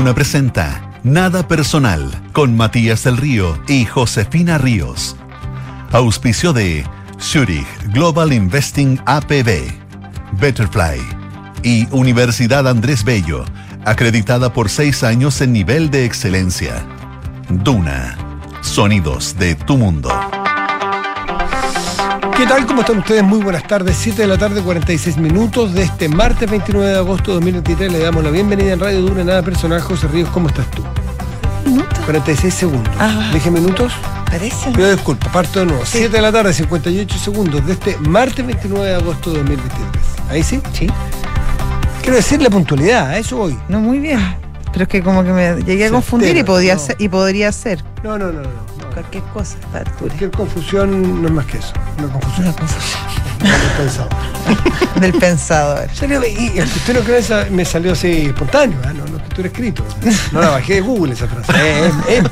Duna presenta Nada Personal con Matías del Río y Josefina Ríos. Auspicio de Zurich Global Investing APB, Betterfly y Universidad Andrés Bello, acreditada por seis años en nivel de excelencia. Duna, sonidos de tu mundo. ¿Qué tal? ¿Cómo están ustedes? Muy buenas tardes. 7 de la tarde, 46 minutos de este martes 29 de agosto de 2023. Le damos la bienvenida en Radio Dura, nada personal. José Ríos, ¿cómo estás tú? Minutos. 46 segundos. Ah. ¿Dije minutos? Parece. Pido disculpa, parto de nuevo. Sí. 7 de la tarde, 58 segundos de este martes 29 de agosto de 2023. ¿Ahí sí? Sí. Quiero decir la puntualidad, a eso voy. No, muy bien. Pero es que como que me llegué a confundir y podía no. ser, y podría ser No, no, no, no. Cualquier cosa altura. Cualquier confusión no es más que eso. Una confusión. Una confusión Mal pensado. del pensador. Salió- y, y usted no crea, esa- me salió así espontáneo, ¿ah? no, no escrito. No la bajé de Google esa frase. Eh, Es,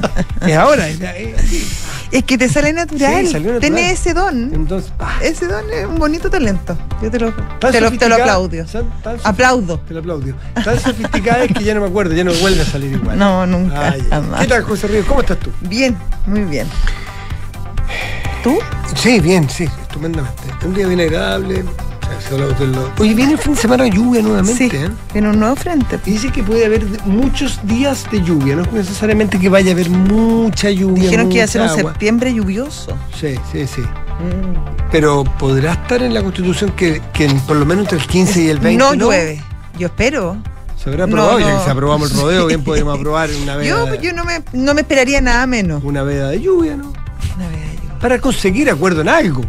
es- es ahora. es- es- que te sale natural. Sí, salió natural. Tenés ese don. entonces, ah, Ese don es un bonito talento. Yo te lo, te lo, te lo sofisticada- aplaudo. tan- tan sof- Aplaudo. Te lo aplaudo. Tan sofisticada es que ya no me acuerdo, ya no me vuelve a salir igual. No, nunca. Jamás. ¿Qué tal, José Ríos? ¿Cómo estás tú? Bien, muy bien. ¿Tú? Sí, bien, sí, estupendamente. Un día bien agradable. Se de Oye, viene el fin de semana de lluvia nuevamente, sí. ¿eh? Tiene un nuevo frente. Y dice que puede haber de- muchos días de lluvia, no es necesariamente que vaya a haber mucha lluvia. Dijeron que iba a ser un septiembre lluvioso. Sí, sí, sí. Mm. Pero podrá estar en la constitución que, que en- por lo menos entre el 15 y el 20 no llueve. Yo espero. Se habrá aprobado, No, ya que si aprobamos el rodeo, bien podríamos aprobar una veda, Yo, yo no, me, no me esperaría nada menos. una veda de lluvia, ¿no? Una vez yo. Para conseguir acuerdo en algo.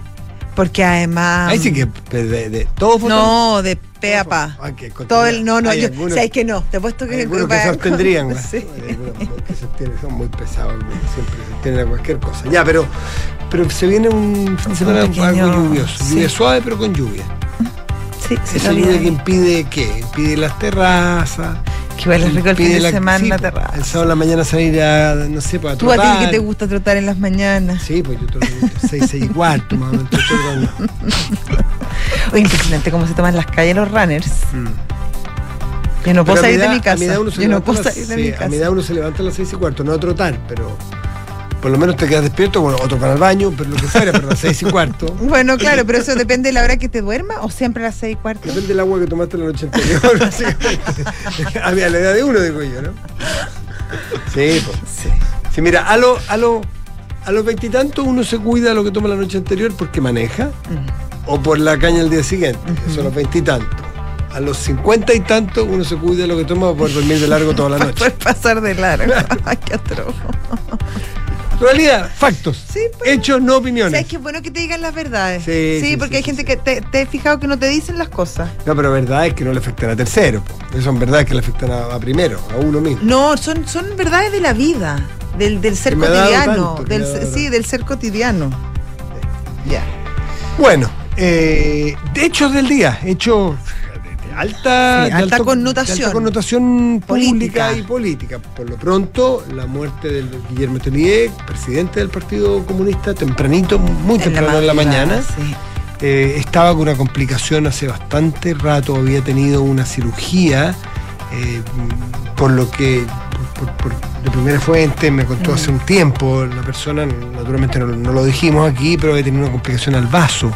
Porque además. Ahí sí que de, de, de- todos. No, de pe a pa. Ah, que Todo el, no, no, hay yo, algunos- sabes que no, te he puesto hay que algunos que. ¿no? Sí. Hay que se abstienen, son muy pesados, siempre se abstienen a cualquier cosa. Ya, pero, pero se viene un fin de semana algo lluvioso. sí. Lluvia suave, pero con lluvia. Sí, Esa vida. que impide qué? Impide las terrazas. Que vale rico el fin de la- semana sí, la terraza. El sábado en la mañana salir a, no sé, para Tú a ti trotar. que te gusta trotar en las mañanas. Sí, pues yo todo 6, 6 y cuarto, más o menos. Oye, impresionante cómo se toman las calles los runners. Mm. Yo no puedo a mi salir de mi a casa. mi edad uno se Yo no puedo a salir de sí, mi A mi casa. edad uno se levanta a las 6 y cuarto, no a trotar, pero por lo menos te quedas despierto, bueno, otro para el baño, pero lo que fuera, pero a las 6 y cuarto. Bueno, claro, pero eso depende de la hora que te duermas o siempre a las seis y cuarto. Depende del agua que tomaste la noche anterior, básicamente. a mí, a la edad de uno, digo yo, ¿no? Sí, pues. Sí. Sí, mira, a los a lo, a los veintitantos uno se cuida de lo que toma la noche anterior porque maneja o por la caña el día siguiente. Eso a los veintitantos. A los cincuenta y tantos uno se cuida de lo que toma por dormir de largo toda la noche. poder pasar de largo. Ay, qué atroz. Realidad, factos. Sí, pues. Hechos, no opiniones. ¿Sabes qué bueno que te digan las verdades? Sí, sí, porque hay gente que te, te he fijado que no te dicen las cosas. No, pero verdad es que no le afectan a terceros. son verdades que le afectan a, a primero, a uno mismo. No, son, son verdades de la vida, del, del ser Que cotidiano. tanto, que del, sí, del ser cotidiano. Ya. Bueno, eh, de hechos del día, hechos alta, Sí, de alta alto- connotación. de alta connotación pública Política. y política. Por lo pronto, la muerte del Guillermo Tellier, presidente del Partido Comunista, tempranito, muy temprano en la mañana. sí. Eh, estaba con una complicación hace bastante rato, había tenido una cirugía, eh, por lo que, por, por- por- de primera fuente, me contó hace un tiempo, la persona, naturalmente no, no lo dijimos aquí, pero había tenido una complicación al vaso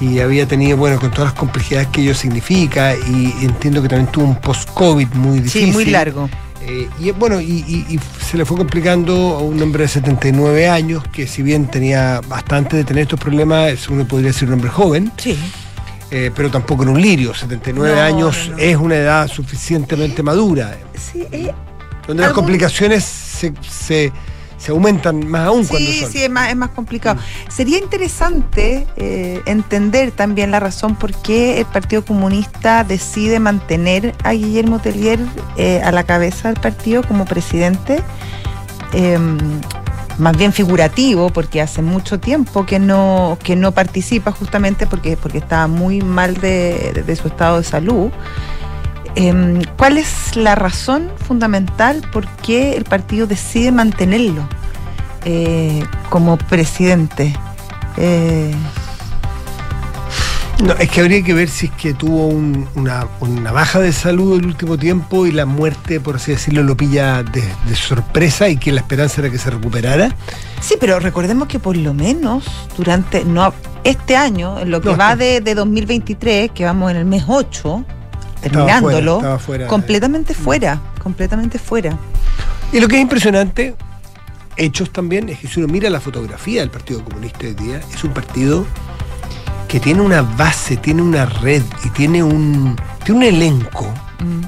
y había tenido, bueno, con todas las complejidades que ello significa y entiendo que también tuvo un post-COVID muy difícil. Sí, muy largo. Eh, y bueno, y, y- y se le fue complicando a un hombre de 79 años que si bien tenía bastante de tener estos problemas, uno podría ser un hombre joven, Sí. eh, pero tampoco en un lirio. 79 No, años no, es una edad suficientemente madura, Sí, eh, donde las complicaciones se, se- se aumentan más aún cuando sí, son. Sí, es más, es más complicado. Sería interesante eh, entender también la razón por qué el Partido Comunista decide mantener a Guillermo Tellier eh, a la cabeza del partido como presidente. eh, más bien figurativo, porque hace mucho tiempo que no, que no participa justamente porque, porque estaba muy mal de- de su estado de salud. Em, ¿Cuál es la razón fundamental por qué el partido decide mantenerlo eh, como presidente? Eh, No, es que habría que ver si es que tuvo un- una, una baja de salud el último tiempo y la muerte, por así decirlo, lo pilla de, de sorpresa y que la esperanza era que se recuperara. Sí, pero recordemos que por lo menos durante no este año, en lo que No, va está- de, de 2023, que vamos en el mes 8, Estaba terminándolo, fuera, estaba fuera. completamente fuera, completamente fuera. Y lo que es impresionante, hechos también, es que si uno mira la fotografía del Partido Comunista hoy día, es un partido que tiene una base, tiene una red y tiene un, tiene un elenco. Mm.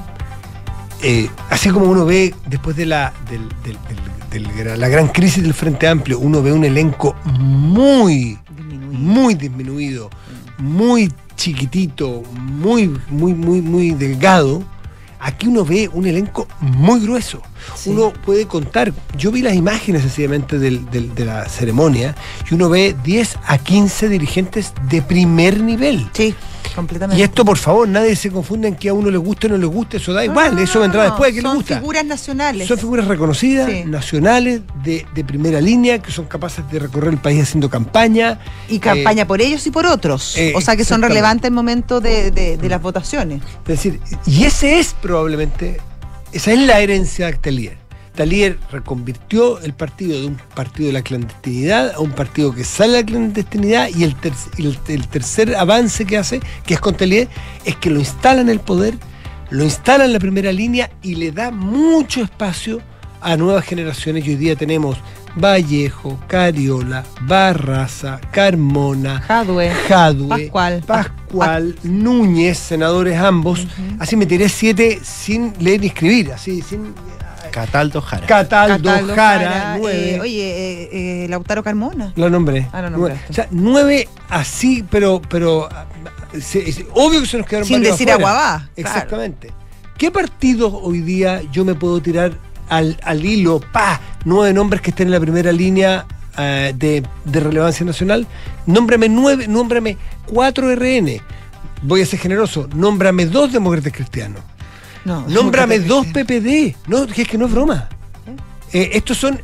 eh, así como uno ve después de la, del- del- del- del gra- la gran crisis del Frente Amplio, uno ve un elenco muy, Disminuido. muy disminuido, muy chiquitito, muy, muy, muy, muy delgado. Aquí uno ve un elenco muy grueso. Sí. Uno puede contar. Yo vi las imágenes sencillamente del- del- de la ceremonia y uno ve 10 a 15 dirigentes de primer nivel. Sí, completamente. Y esto, por favor, nadie se confunda en que a uno le guste o no le guste, eso da igual, No, eso vendrá no, después de que le Son gusta. figuras nacionales. Son figuras reconocidas, Sí. nacionales, de, de primera línea, que son capaces de recorrer el país haciendo campaña. y campaña por ellos y por otros. eh, o sea que son relevantes en el momento de, de- de las votaciones. Es decir, y ese es probablemente, esa es la herencia de Actelier. Talier reconvirtió el partido de un partido de la clandestinidad a un partido que sale de la clandestinidad y el, tercer avance que hace, que es con Talier, es que lo instala en el poder, lo instala en la primera línea y le da mucho espacio a nuevas generaciones. Y hoy día tenemos Vallejo, Cariola, Barraza, Carmona, Jadwe. Jadwe, Pascual. Pascual, Núñez, senadores ambos. Así me tiré siete sin leer ni escribir, así, sin. Cataldo Jara. Cataldo, Cataldo Jara, Jara, nueve. eh, oye, eh, eh, Lautaro Carmona. lo nombré. Ah, lo Nueve. nombraste. O sea, nueve así, pero, pero ah, se- se- obvio que se nos quedaron Sin decir afuera. aguabá. Exactamente. ¿Qué partidos hoy día yo me puedo tirar al, al hilo? Pa, nueve nombres que estén en la primera línea eh, de, de relevancia nacional. Nómbrame nueve, nómbrame cuatro RN. Voy a ser generoso. Nómbrame dos demócratas cristianos. No, Nómbrame dos PPD. No, es que no es broma. Eh, estos son.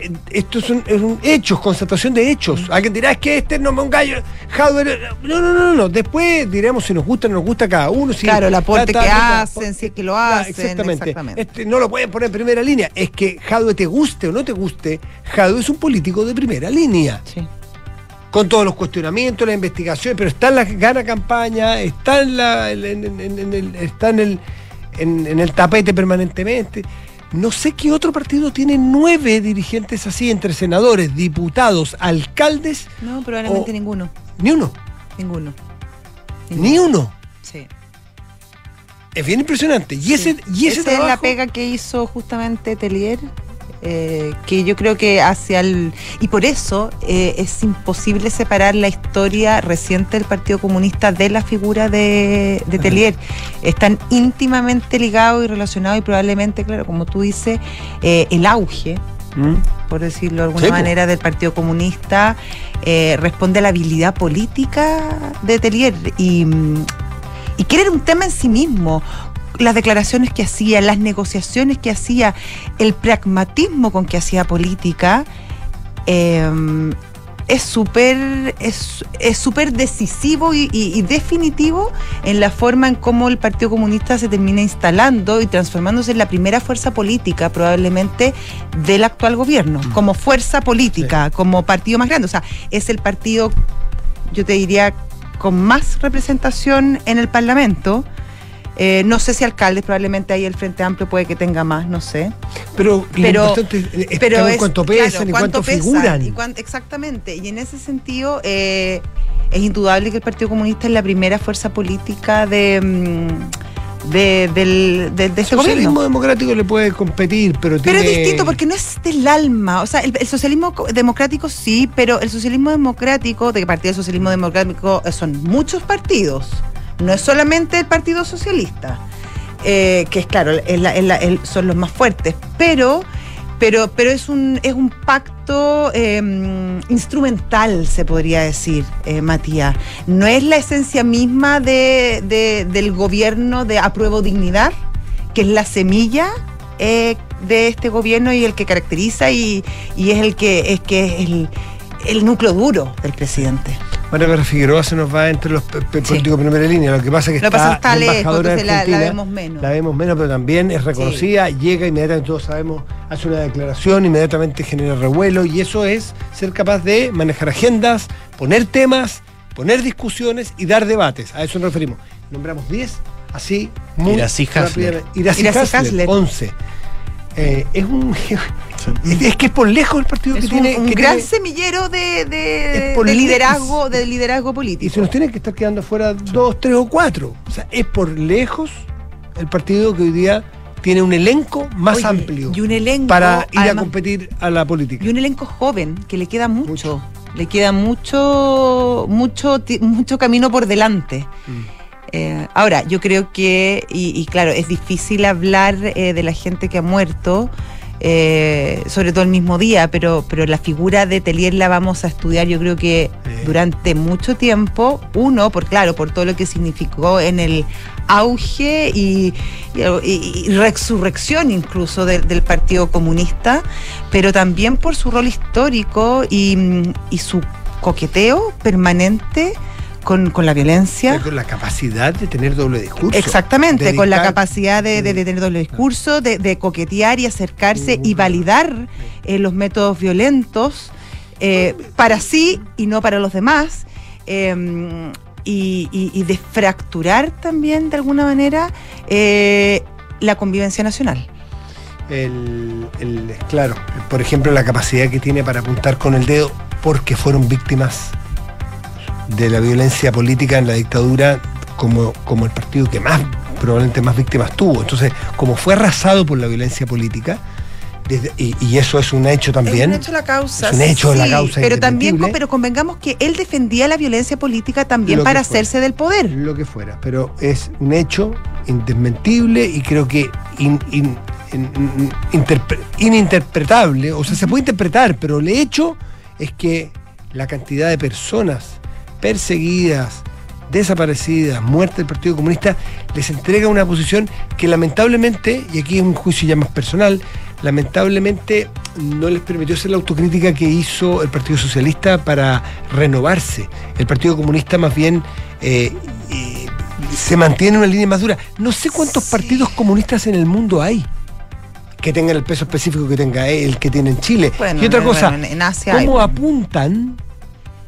Eh, Estos son es un hechos, constatación de hechos. Alguien dirá, es que este no me un gallo. Jadwe, eh, No, no, no, no. Después diremos si nos gusta o no nos gusta cada uno. Si Claro, el aporte que hacen, si es que lo hacen. Exactamente. exactamente. Este, no lo pueden poner en primera línea. Es que Jadwe te guste o no te guste, Jadwe es un político de primera línea. Sí. Con todos los cuestionamientos, la investigación, pero está en la gana campaña, está en, la, en- en- en- en el, está en el, en el tapete permanentemente. No sé qué otro partido tiene nueve dirigentes así, entre senadores, diputados, alcaldes, No, probablemente O- ninguno. ni uno, Ninguno. ni uno. Sí. Es bien impresionante. Y ese, Sí. y ese es la pega que hizo justamente Telier, eh, que yo creo que hacia el... Y por eso eh, es imposible separar la historia reciente del Partido Comunista de la figura de, de Telier. Están íntimamente ligados y relacionados y probablemente, claro, como tú dices, eh, el auge ¿Mm? por decirlo de alguna Sí, manera, del Partido Comunista, eh, responde a la habilidad política de Telier y, mm, y que era un tema en sí mismo. Las declaraciones que hacía, las negociaciones que hacía, el pragmatismo con que hacía política, eh, es súper es, es súper decisivo y, y- y definitivo en la forma en cómo el Partido Comunista se termina instalando y transformándose en la primera fuerza política probablemente del actual gobierno, como fuerza política, como partido más grande. O sea, es el partido, yo te diría, con más representación en el Parlamento. Eh, no sé si alcaldes, probablemente ahí el Frente Amplio puede que tenga más, no sé. Pero, Pero- lo importante es Pero cuánto claro, pesan y cuánto cuánto pesan figuran. y cuán- exactamente. Y en ese sentido, eh, es indudable que el Partido Comunista es la primera fuerza política de, mm, de, del, de, de El este socialismo gobierno. democrático le puede competir, pero Pero tiene... es distinto porque no es del alma. O sea, el, el socialismo co- democrático sí, pero el socialismo democrático, de que partido del socialismo democrático eh, son muchos partidos. No es solamente el Partido Socialista, eh, que es claro, son los más fuertes, pero, pero, pero es un es un pacto eh, instrumental, se podría decir, eh, Matías. No es la esencia misma de- del gobierno de apruebo dignidad, que es la semilla eh, de este gobierno y el que caracteriza y, y es el que es que es el, el núcleo duro del presidente. María Guerra Figueroa se nos va entre los Sí. políticos de primera línea. Lo que pasa es que Lo que pasa está, es que está lejos, la- la vemos menos. La vemos menos, pero también es reconocida, llega inmediatamente, todos sabemos, hace una declaración, inmediatamente genera revuelo y eso es ser capaz de manejar agendas, poner temas, poner discusiones y dar debates. A eso nos referimos. Nombramos 10, así, muy Hasler. Iracy Iracy Hasler, Hasler. 11. Eh, es un es, es que es por lejos el partido Es que un, tiene un que gran tiene- semillero de, de- liderazgo, de liderazgo y político. se nos tienen que estar quedando fuera dos, tres o cuatro. O sea, es por lejos el partido que hoy día tiene un elenco más Oye, amplio y un elenco, para ir a competir a la política. Y un elenco joven, que le queda mucho. Le queda mucho, mucho, ti- mucho camino por delante. Mm. Eh, ahora, yo creo que, y, y claro, es difícil hablar eh, de la gente que ha muerto, eh, sobre todo el mismo día, pero, pero la figura de Telier la vamos a estudiar yo creo que durante mucho tiempo, uno, por claro, por todo lo que significó en el auge y, y- y- y resurrección incluso de- del Partido Comunista, pero también por su rol histórico y, y su coqueteo permanente con, con la violencia. Con la capacidad de tener doble discurso. Exactamente, con la capacidad de, de- tener doble discurso, de, de coquetear y acercarse y validar eh, los métodos violentos eh, para sí y no para los demás. eh, y, y- y de fracturar también de alguna manera eh, la convivencia nacional. El, el- claro, por ejemplo, la capacidad que tiene para apuntar con el dedo porque fueron víctimas de la violencia política en la dictadura como, como el partido que más, probablemente más víctimas tuvo. Entonces, como fue arrasado por la violencia política, desde- y, y eso es un hecho también. Es un hecho la causa. Es un hecho la causa Pero también, pero convengamos que él defendía la violencia política también Lo para fuera. hacerse del poder. lo que fuera, pero es un hecho indesmentible y creo que in- in- in- in- interpre- ininterpretable, o sea, se puede interpretar, pero el hecho es que la cantidad de personas perseguidas, desaparecidas, muertas del Partido Comunista, les entrega una posición que lamentablemente, y aquí es un juicio ya más personal, lamentablemente no les permitió hacer la autocrítica que hizo el Partido Socialista para renovarse. El Partido Comunista más bien eh, eh, se mantiene en una línea más dura. No sé cuántos Sí. partidos comunistas en el mundo hay que tengan el peso específico que tenga el que tiene en Chile. Bueno, y otra cosa, en Asia ¿cómo apuntan?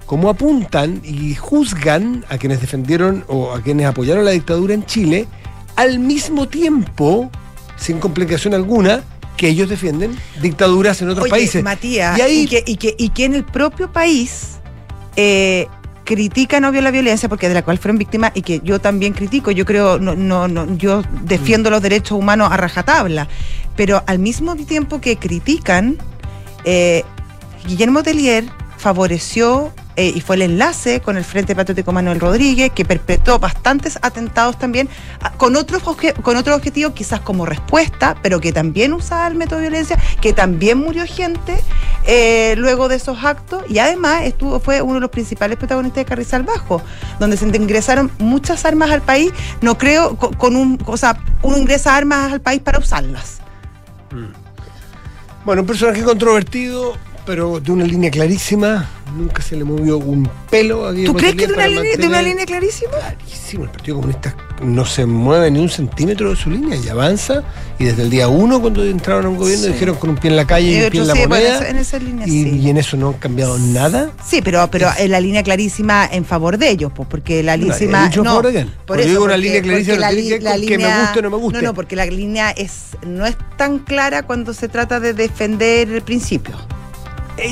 ¿Cómo apuntan y juzgan a quienes defendieron o a quienes apoyaron la dictadura en Chile al mismo tiempo, sin complicación alguna, que ellos defienden dictaduras en otros Oye, países? Matías, Y ahí- y, que, y, que, y que en el propio país eh, critican obvio la violencia porque de la cual fueron víctimas y que yo también critico, yo creo, no, no, no, yo defiendo los derechos humanos a rajatabla, pero al mismo tiempo que critican, eh, Guillermo Tellier favoreció eh, y fue el enlace con el Frente Patriótico Manuel Rodríguez, que perpetró bastantes atentados también, con obje- con otro objetivo, quizás como respuesta, pero que también usaba el método de violencia, que también murió gente eh, luego de esos actos, y además estuvo, fue uno de los principales protagonistas de Carrizal Bajo, donde se ingresaron muchas armas al país, no creo, co- con, un, o sea, uno ingresa armas al país para usarlas. Bueno, un personaje controvertido, pero de una línea clarísima. Nunca se le movió un pelo a ¿Tú Guillermo crees que de una, línea, de una línea clarísima? Clarísimo, el Partido Comunista no se mueve ni un centímetro de su línea y avanza. Y desde el día uno, cuando entraron a un gobierno, Sí. dijeron con un pie en la calle y, Y un pie en la sí, bueno, moneda. en esa línea y, sí. y en eso no han cambiado nada. Sí, pero, pero en la línea clarísima en favor de ellos, pues, porque la lísima. no, por eso, digo una porque- línea clarísima, tiene que que me guste o no me guste. No, no, porque la línea es no es tan clara cuando se trata de defender el principio. Eh,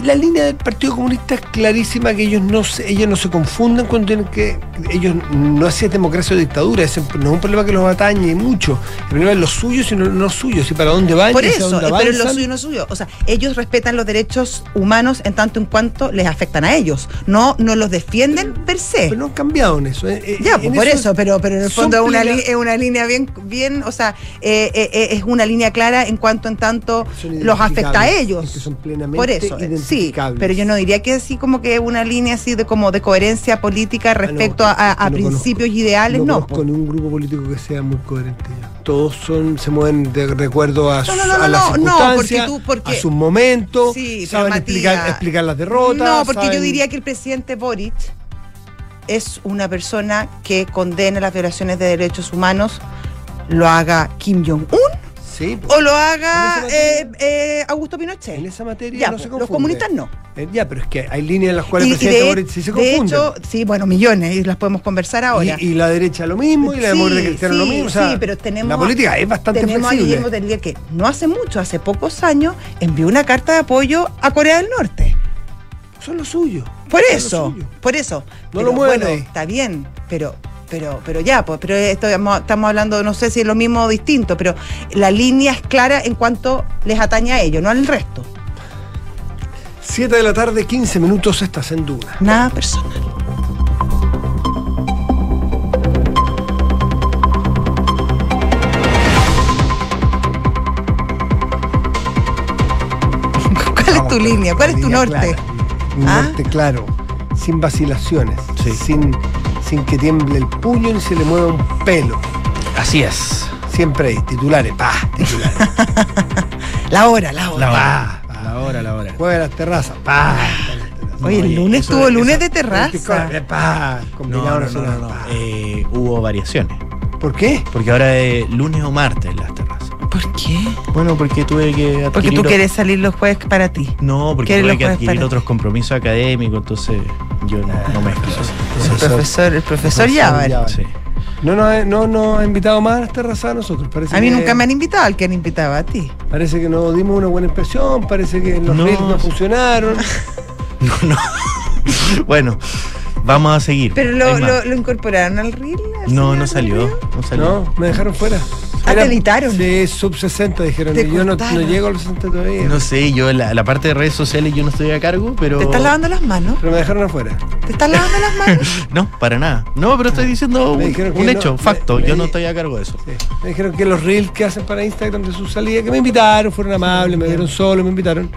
La línea del Partido Comunista es clarísima que ellos no se, ellos no se confunden cuando tienen que. Ellos no hacen democracia o dictadura, ese no es un problema que los atañe mucho. El problema es lo suyo, sino no suyo, si para dónde van Por y eso, dónde eh, pero lo avanzan. suyo no es suyo. O sea, ellos respetan los derechos humanos en tanto en cuanto les afectan a ellos. No, no los defienden per se. Pero no han cambiado en eso. eh, eh, Ya, en pues por eso, pero, pero en el fondo es una, es una línea bien, bien o sea, eh, eh, eh, es una línea clara en cuanto en tanto los afecta a ellos. es son plenamente Por eso, sí, pero yo no diría que así como que una línea así de como de coherencia política respecto no, a, a no principios conozco. ideales, no. conozco ni un grupo político que sea muy coherente. Todos son se mueven de, acuerdo a, No, sus- no, no, a no, las no, no, porque circunstancias, tú- porque- a sus momentos, Sí, saben Matías, explicar, explicar las derrotas. No, porque yo diría que el presidente Boric es una persona que condena las violaciones de derechos humanos, lo haga Kim Jong-un Sí, o lo haga materia- eh, eh, Augusto Pinochet. en esa materia Ya, no se pues, confunde. los comunistas no. Eh, ya, pero es que hay líneas en las cuales Y- el presidente de, Boric sí se de confunde. hecho, sí, bueno, millones, y las podemos conversar ahora. y, y la derecha lo mismo, y la Sí, democracia cristiana lo mismo. O sea, sí, pero tenemos, la política es bastante tenemos a flexible. Guillermo Tellier que no hace mucho, hace pocos años, envió una carta de apoyo a Corea del Norte. Son los suyos. Por lo eso, suyo. por eso. No Pero lo mueven bueno, ahí. está bien, pero pero pero ya, pues, pero esto estamos hablando, no sé si es lo mismo o distinto, pero la línea es clara en cuanto les atañe a ellos, no al resto. 7 de la tarde, 15 minutos, estás en duda. Nada personal. ¿Cuál es tu línea? ¿Cuál es tu norte? clara. Un ¿Ah? norte claro, sin vacilaciones, Sí. sin, sin que tiemble el puño ni se le mueva un pelo. Así es. Siempre hay titulares, pa, titulares. La hora, la hora. La hora. hora. La hora, la hora. Juega las terrazas, pa. Oye, el lunes eso- tuvo lunes eso- de terraza. Pa, No, combinado no, no, no, pa. Eh, hubo variaciones. ¿Por qué? Porque ahora es lunes o martes las terrazas. ¿Por qué? Bueno, porque tuve que adquirir... Porque tú quieres salir los jueves para ti. No, porque ¿Quieres tuve que adquirir otros compromisos académicos, entonces yo no, no mezclo eso. El profesor, el profesor ya, vale. Sí. No nos ha, no, nos ha invitado más a las terrazas a nosotros. Parece A mí que- nunca me han invitado, al que han invitado a ti. Parece que nos dimos una buena impresión, parece que los No. reels no funcionaron. No, no. bueno, vamos a seguir. Pero lo, lo, lo incorporaron al reel. No, no salió. No salió. No, me dejaron fuera. Ah, te. Sí, sub 60 dijeron. Te yo no, no llego a los 60 todavía. No sé, yo la, la parte de redes sociales yo no estoy a cargo, pero. ¿Te estás lavando las manos? Pero me dejaron afuera. ¿Te estás lavando las manos? No, para nada. No, pero estoy diciendo un, no, hecho, me- facto. me- yo no estoy a cargo de eso. Sí. Me dijeron que los reels que hacen para Instagram de su salida, que me invitaron, fueron amables, me vieron solo, me invitaron.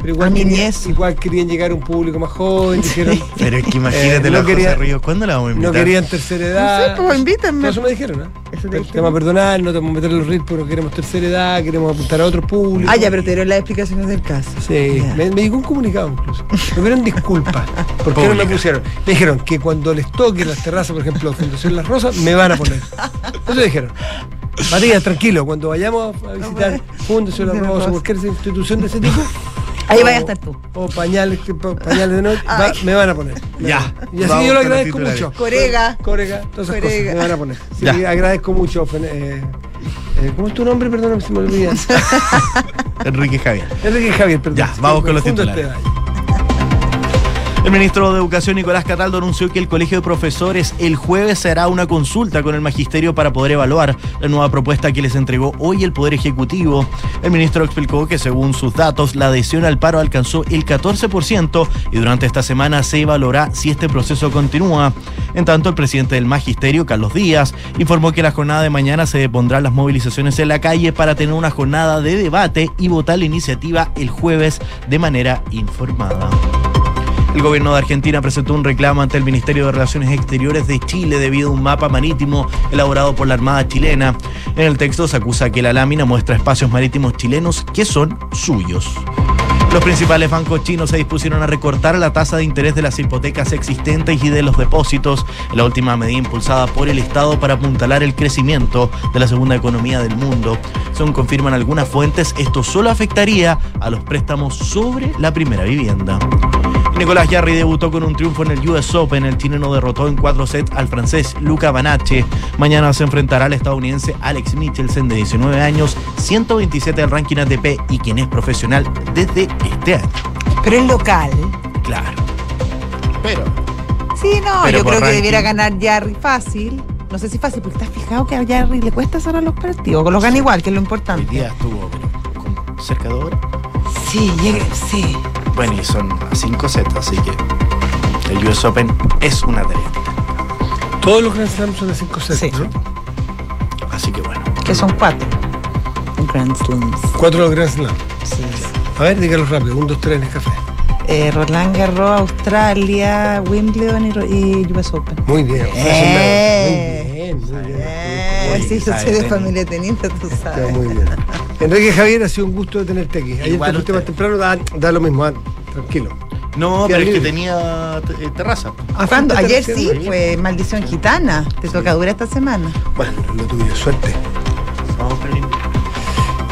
Pero igual, A mi querían, igual querían llegar a un público más joven, dijeron. Pero es que imagínate Eh, no la quería- José Ríos. ¿Cuándo la vamos a No invitar? querían tercera edad. No sé, pues invítenme. Eso me dijeron, ¿no? Eso te Te, dijeron. te vamos a perdonar, no te vamos a meter en los reels, pero queremos tercera edad, queremos apuntar a otro público. Ah, ya, pero te dieron las explicaciones del caso. Sí, me, me llegó un comunicado incluso. Me pidieron disculpas. ¿Por qué no me pusieron? Me dijeron que cuando les toque las terrazas, por ejemplo, Fundación Las Rosas, me van a poner. Eso dijeron. Matías, tranquilo, cuando vayamos a visitar Fundación Las Rosas o Rosas. cualquier institución de ese tipo. Ahí vaya a estar tú. O pañales, que- pa- pañales de noche, va- me van a poner. Ya. Y así Vamos yo lo agradezco mucho. Corega. Corega, todas esas Corega. cosas me van a poner. Sí, Ya. agradezco mucho. Eh, eh, ¿Cómo es tu nombre? Perdóname si me olvida. Enrique Javier. Enrique Javier, perdón. Ya, vamos con los titulares. este. El ministro de Educación Nicolás Cataldo anunció que el Colegio de Profesores el jueves hará una consulta con el magisterio para poder evaluar la nueva propuesta que les entregó hoy el Poder Ejecutivo. El ministro explicó que según sus datos la adhesión al paro alcanzó el 14% y durante esta semana se evaluará si este proceso continúa. En tanto, el presidente del magisterio, Carlos Díaz, informó que la jornada de mañana se depondrán las movilizaciones en la calle para tener una jornada de debate y votar la iniciativa el jueves de manera informada. El gobierno de Argentina presentó un reclamo ante el Ministerio de Relaciones Exteriores de Chile debido a un mapa marítimo elaborado por la Armada chilena. En el texto se acusa que la lámina muestra espacios marítimos chilenos que son suyos. Los principales bancos chinos se dispusieron a recortar la tasa de interés de las hipotecas existentes y de los depósitos, la última medida impulsada por el Estado para apuntalar el crecimiento de la segunda economía del mundo. Según confirman algunas fuentes, esto solo afectaría a los préstamos sobre la primera vivienda. Nicolás Jarry debutó con un triunfo en el US Open. El chileno derrotó en cuatro sets al francés Luca Banache. Mañana se enfrentará al estadounidense Alex Michelsen, de 19 años, 127 del ranking ATP y quien es profesional desde este año. Pero es local. Claro. Pero. Sí, no, Pero yo creo que debiera ganar Jarry fácil. No sé si fácil, porque estás fijado que a Jarry le cuesta cerrar los partidos. Los gana igual, que es lo importante. día estuvo pero, con cerca de horas. Sí, llegue, sí. Bueno, y son a 5 sets, así que el US Open es una tarea. Todos los Grand Slams son de 5 sets, Sí. ¿no? Así que bueno. Que son cuatro. Grand Slams. Cuatro de los Grand Slams. Sí. A ver, dígalo rápido. Un, dos, tres en el café. Eh, Roland Garros, Australia, Wimbledon y, Ro- y US Open. Muy bien. Eh. Muy bien, muy bien. Sí, yo soy de familia tenista, tú Está sabes. muy bien. Enrique Javier, ha sido un gusto de tenerte aquí. Ayer Igual te fuiste más temprano, da, da lo mismo, ah, tranquilo. No, pero es que tenía eh, terraza. Ah, ¿Cuándo? ¿fuiste Ayer sí, fue maldición gitana. Te toca dura esta semana. Bueno, lo tuyo, suerte. Vamos con el invitado.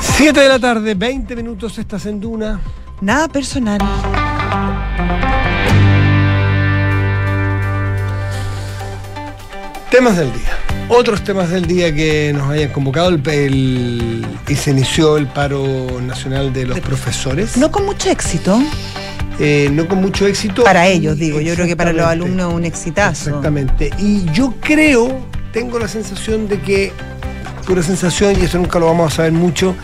7 de la tarde, 20 minutos, estás en Duna. Nada personal. Temas del día. Otros temas del día que nos hayan convocado el, el- y se inició el paro nacional de los profesores. No con mucho éxito. Eh, no con mucho éxito. Para ellos, digo. Yo creo que para los alumnos un exitazo. Exactamente. Y yo creo, tengo la sensación de que, pura sensación, y eso nunca lo vamos a saber mucho,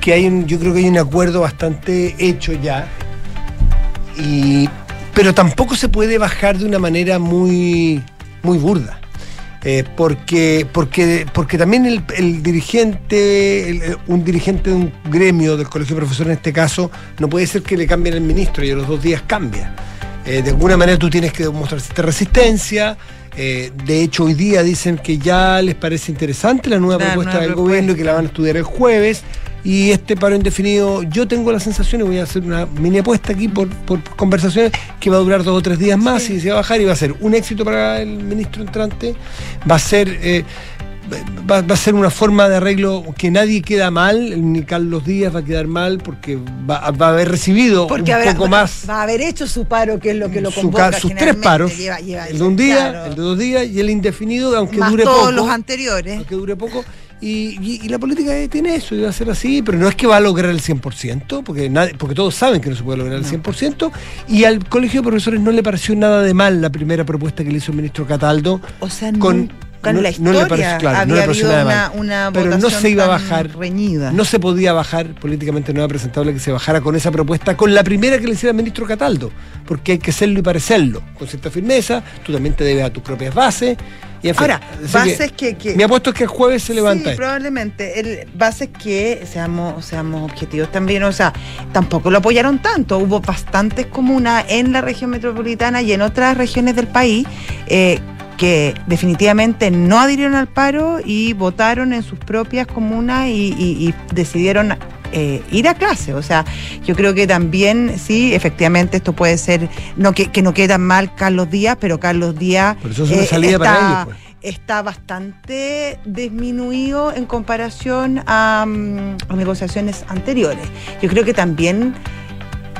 que hay un, yo creo que hay un acuerdo bastante hecho ya. Y, pero tampoco se puede bajar de una manera muy, muy burda. Eh, porque, porque, porque también el, el dirigente, el- un dirigente de un gremio del colegio de profesores en este caso, no puede ser que le cambien el ministro y a los dos días cambia. Eh, de alguna manera tú tienes que demostrar cierta resistencia. eh, de hecho, hoy día dicen que ya les parece interesante la nueva La propuesta nueva del propuesta. gobierno y que la van a estudiar el jueves. Y este paro indefinido, yo tengo la sensación, y voy a hacer una mini apuesta aquí por, por conversaciones, que va a durar dos o tres días más y se va a bajar y va a ser un éxito para el ministro entrante, va a ser... eh, Va, va a ser una forma de arreglo que nadie queda mal, ni Carlos Díaz va a quedar mal porque va, va a haber recibido Porque un habrá- poco más va a haber hecho su paro, que es lo que lo convoca ca- sus tres paros, Lleva- lleva- el de un día, claro. el de dos días y el indefinido, aunque Más dure todos poco. los anteriores. aunque dure poco. Y, y- y la política tiene eso, y va a ser así, pero no es que va a lograr el 100%, porque, nadie- porque todos saben que no se puede lograr el 100%, y al Colegio de Profesores no le pareció nada de mal la primera propuesta que le hizo el ministro Cataldo. O sea, con- en la no- no le historia pareció- claro, no había le pareció habido nada una, mal. una Pero no se iba a bajar, reñida. No se podía bajar, políticamente no era presentable que se bajara con esa propuesta, con la primera que le hiciera el ministro Cataldo, porque hay que serlo y parecerlo, con cierta firmeza, tú también te debes a tus propias bases. Y Ahora, bases que- que- Mi apuesto es que el jueves se levanta Sí, probablemente. El, bases que seamos, seamos objetivos también, o sea, tampoco lo apoyaron tanto. Hubo bastantes comunas en la región metropolitana y en otras regiones del país eh, que definitivamente no adhirieron al paro y votaron en sus propias comunas y, y- y decidieron eh, ir a clase. O sea, yo creo que también, sí, efectivamente esto puede ser, no que, que no quede tan mal Carlos Díaz, pero Carlos Díaz Por eso es una salida para ellos, pues. está bastante disminuido en comparación a, mm, a negociaciones anteriores. Yo creo que también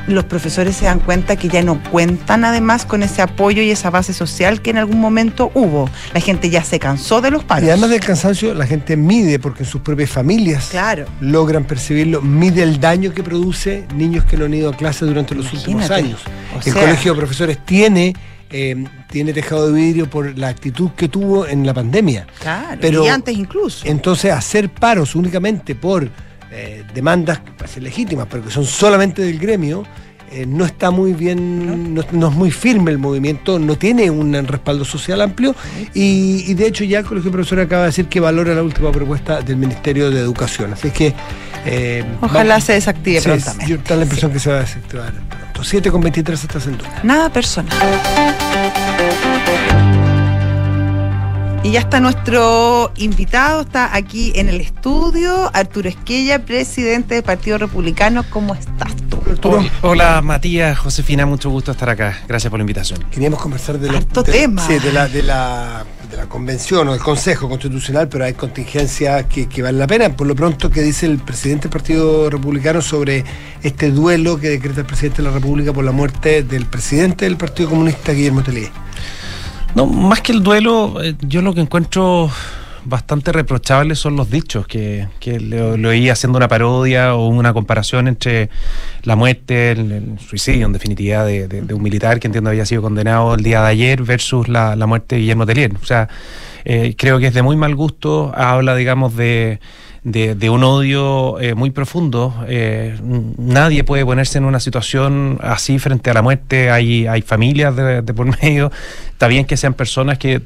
los profesores se dan cuenta que ya no cuentan además con ese apoyo y esa base social que en algún momento hubo. La gente ya se cansó de los paros. Y además del cansancio, la gente mide, porque en sus propias familias Claro. logran percibirlo, mide el daño que produce niños que no han ido a clase durante los últimos años. O el sea- colegio de profesores tiene, eh, tiene tejado de vidrio por la actitud que tuvo en la pandemia. Claro. Pero- y antes incluso. Entonces, hacer paros únicamente por eh, demandas que parecen legítimas, pero que son solamente del gremio, eh, no está muy bien, no, no es muy firme el movimiento, no tiene un respaldo social amplio y, y de hecho ya el Colegio de Profesores acaba de decir que valora la última propuesta del Ministerio de Educación. Así es que... eh, Ojalá vamos- se desactive Sí, prontamente. Yo tengo la impresión que se va a desactivar pronto. 7 con 23 estás en duda. Nada personal. Y ya está nuestro invitado, está aquí en el estudio, Arturo Esquella, presidente del Partido Republicano. ¿Cómo estás tú? Arturo, Hola, Matías, Josefina, mucho gusto estar acá. Gracias por la invitación. Queríamos conversar de, los- de- tema. sí, de, la, de, la, de la convención o del Consejo Constitucional, pero hay contingencias que, que valen la pena. Por lo pronto, ¿qué dice el presidente del Partido Republicano sobre este duelo que decreta el presidente de la República por la muerte del presidente del Partido Comunista, Guillermo Tellier? No, más que el duelo, eh, yo lo que encuentro bastante reprochable son los dichos, que, que lo oí haciendo una parodia o una comparación entre la muerte, el, el suicidio en definitiva de, de- un militar que entiendo había sido condenado el día de ayer versus la, la muerte de Guillermo Tellier. O sea, eh, creo que es de muy mal gusto, habla digamos de... De, un odio eh, muy profundo. Eh, nadie puede ponerse en una situación así frente a la muerte. Hay, hay familias de, por medio. Está bien que sean personas que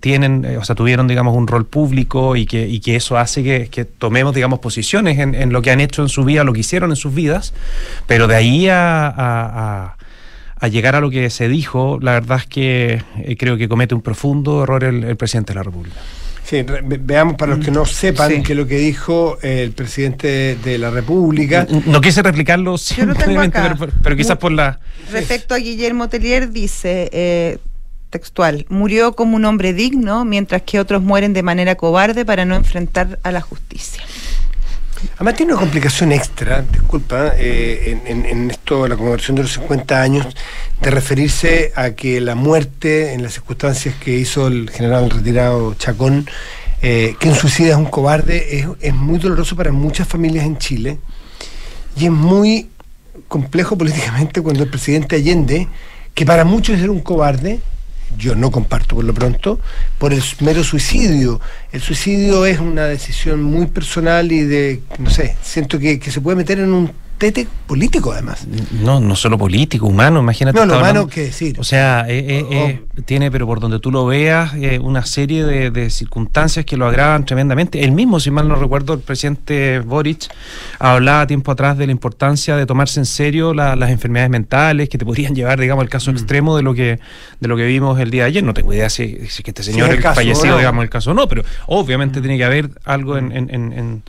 tienen, o sea, tuvieron, digamos, un rol público y que, y que eso hace que, tomemos, digamos, posiciones en, lo que han hecho en su vida, lo que hicieron en sus vidas. Pero de ahí a a llegar a lo que se dijo, la verdad es que eh, creo que comete un profundo error el, el presidente de la República. Sí, ve- veamos para los que no sepan Sí. que lo que dijo eh, el presidente de la República. No quise replicarlo Yo lo tengo simplemente, acá. pero, pero quizás por la... Respecto a Guillermo Tellier, dice eh, textual, murió como un hombre digno, mientras que otros mueren de manera cobarde para no enfrentar a la justicia. Además tiene una complicación extra, disculpa, eh, en, en- esto, la conmemoración de los 50 años, de referirse a que la muerte, en las circunstancias que hizo el general retirado Chacón, eh, que un suicida es un cobarde, es muy doloroso para muchas familias en Chile y es muy complejo políticamente cuando el presidente Allende, que para muchos era un cobarde, yo no comparto por lo pronto, por el mero suicidio. El suicidio es una decisión muy personal y de, no sé, siento que, que se puede meter en un tete político además. No, no solo político, humano, imagínate. No, lo humano, ¿qué decir? O sea, eh, eh, eh, tiene, pero por donde tú lo veas, eh, una serie de, de circunstancias que lo agravan tremendamente. El mismo, si mal no recuerdo, el presidente Boric hablaba tiempo atrás de la importancia de tomarse en serio la- las enfermedades mentales que te podrían llevar, digamos, al Mm. caso extremo de lo que de lo que vimos el día de ayer. No tengo idea si, si que este señor el caso, fallecido, ¿no? digamos, el caso o no, pero obviamente tiene que haber algo en, en- en- en-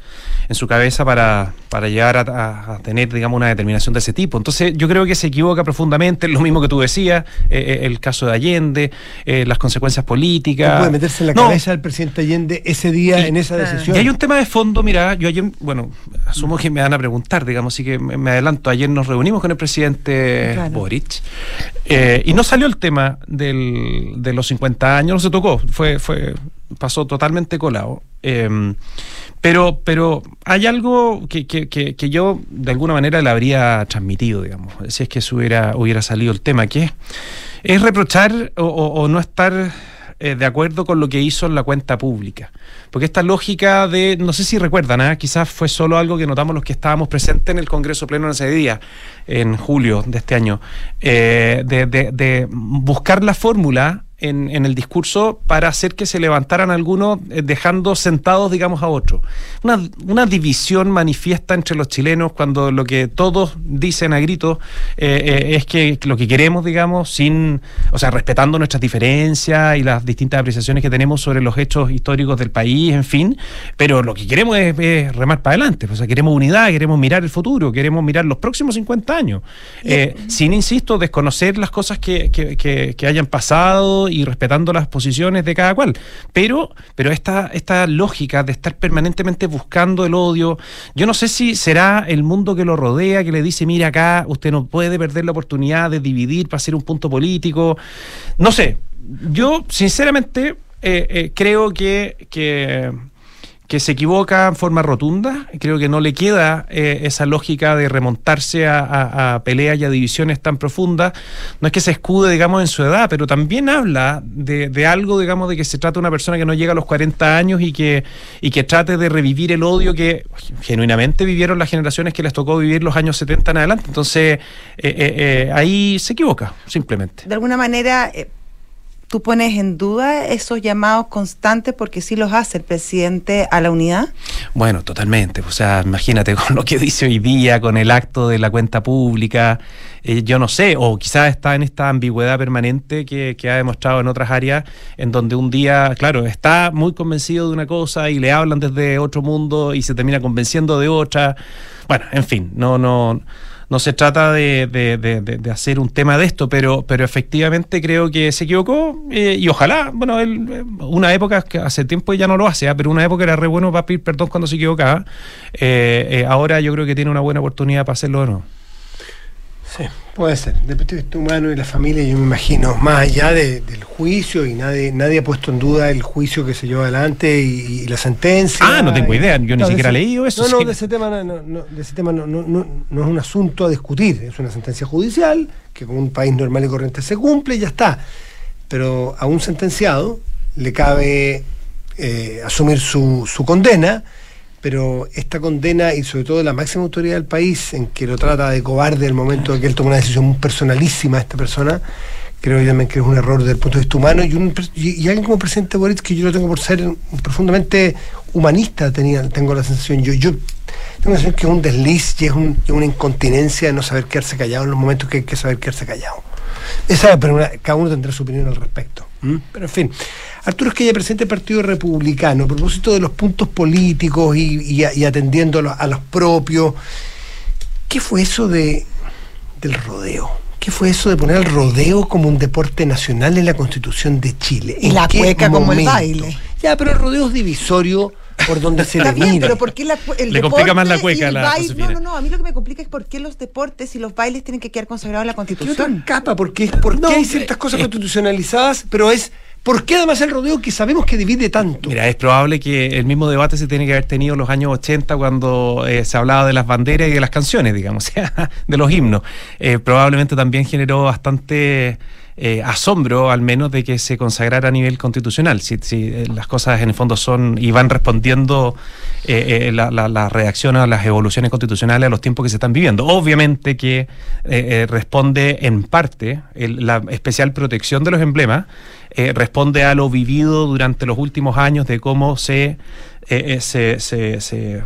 en su cabeza para, para llegar a, a- a tener, digamos, una determinación de ese tipo. Entonces, yo creo que se equivoca profundamente, lo mismo que tú decías, eh, eh, el caso de Allende, eh, las consecuencias No políticas. puede meterse en la No, cabeza del presidente Allende ese día Y- en esa decisión. y hay un tema de fondo, mira, yo ayer, bueno, asumo que me van a preguntar, digamos, así que me, me adelanto. Ayer nos reunimos con el presidente Claro. Boric eh, y no salió el tema del, de los 50 años, no se tocó, fue, fue, pasó totalmente colado. Eh, pero, pero hay algo que, que- que- yo de alguna manera le habría transmitido, digamos, si es que hubiera, hubiera salido el tema, que es, reprochar o, no estar eh, de acuerdo con lo que hizo en la cuenta pública. Porque esta lógica de, no sé si recuerdan, ¿ah? quizás fue solo algo que notamos los que estábamos presentes en el Congreso Pleno en ese día, en julio de este año, eh, de, de- de buscar la fórmula en, en el discurso para hacer que se levantaran algunos eh, dejando sentados, digamos, a otros. Una, una división manifiesta entre los chilenos cuando lo que todos dicen a gritos eh, eh, es que lo que queremos, digamos, sin, o sea, respetando nuestras diferencias y las distintas apreciaciones que tenemos sobre los hechos históricos del país, en fin, pero lo que queremos es, es remar para adelante, o sea, queremos unidad, queremos mirar el futuro, queremos mirar los próximos 50 años, Eh, sin, insisto, desconocer las cosas que, que- que- que hayan pasado y respetando las posiciones de cada cual. Pero, pero esta, esta lógica de estar permanentemente buscando el odio, yo no sé si será el mundo que lo rodea, que le dice, mira acá, usted no puede perder la oportunidad de dividir para hacer un punto político. No sé, yo sinceramente eh, eh, creo que... que que se equivoca en forma rotunda. Creo que no le queda eh, esa lógica de remontarse a, a- peleas y a divisiones tan profundas. No es que se escude, digamos, en su edad, pero también habla de, de algo, digamos, de que se trata de una persona que no llega a los 40 años y que, y que trate de revivir el odio que genuinamente vivieron las generaciones que les tocó vivir los años 70 en adelante. Entonces, eh, eh, ahí se equivoca, simplemente. De alguna manera, tú pones en duda esos llamados constantes porque sí los hace el presidente a la unidad. Bueno, totalmente. O sea, imagínate con lo que dice hoy día, con el acto de la cuenta pública, eh, yo no sé, o quizás está en esta ambigüedad permanente que, que ha demostrado en otras áreas, en donde un día, claro, está muy convencido de una cosa y le hablan desde otro mundo y se termina convenciendo de otra. Bueno, en fin, no, no. No se trata de, de- de- de- hacer un tema de esto, pero, pero efectivamente creo que se equivocó eh, y ojalá, bueno, él, eh, una época hace tiempo ya no lo hace, ah, pero una época era re bueno para pedir perdón cuando se equivocaba. Eh, ahora yo creo que tiene una buena oportunidad para hacerlo de nuevo. Sí, puede ser. Desde el de vista humano y la familia, yo me imagino, más allá de- del juicio, y nadie nadie ha puesto en duda el juicio que se llevó adelante y, y la sentencia. Ah, no tengo idea, yo ni siquiera he leído eso, No, no, sí. de ese tema, no, no, de ese tema no, no, no, no es un asunto a discutir, es una sentencia judicial que como un país normal y corriente se cumple y ya está. Pero a un sentenciado le cabe eh, asumir su, su condena pero esta condena y sobre todo la máxima autoridad del país en que lo trata de cobarde el momento de que él toma una decisión personalísima esta persona, creo yo también que es un error desde el punto de vista humano y, alguien como presidente Boric que yo lo tengo por ser profundamente humanista, tenía, tengo la sensación, yo, yo tengo la sensación que es un desliz y es, un, una incontinencia de no saber quedarse callado en los momentos que hay que saber quedarse callado. Esa, pero una- cada uno tendrá su opinión al respecto. ¿M? Pero en fin, Arturo Esquella, presidente del Partido Republicano, a propósito de los puntos políticos y, y a- y atendiendo a los, a los propios, ¿qué fue eso de, del rodeo? ¿Qué fue eso de poner el rodeo como un deporte nacional en la Constitución de Chile? Y ¿En la qué cueca como el baile. Ya, pero el rodeo es divisorio por donde se Está le bien, mira. pero ¿por qué la, el Le complica más la cueca el la baile? No, no, no. A mí lo que me complica es por qué los deportes y los bailes tienen que quedar consagrados en la ¿Qué otra Constitución. capa? Porque, ¿Por qué No, hay ciertas cosas eh. constitucionalizadas? Pero es. ¿Por qué además el rodeo que sabemos que divide tanto? Mira, es probable que el mismo debate se tiene que haber tenido en los años 80 cuando eh, se hablaba de las banderas y de las canciones, digamos, o sea, de los himnos. Eh, probablemente también generó bastante eh, asombro, al menos, de que se consagrara a nivel constitucional. Si, si, eh, las cosas en el fondo son y van respondiendo eh, eh, la, la, la reacción a las evoluciones constitucionales a los tiempos que se están viviendo. Obviamente que responde en parte el- la especial protección de los emblemas, responde a lo vivido durante los últimos años de cómo se, eh, eh, se, se, se-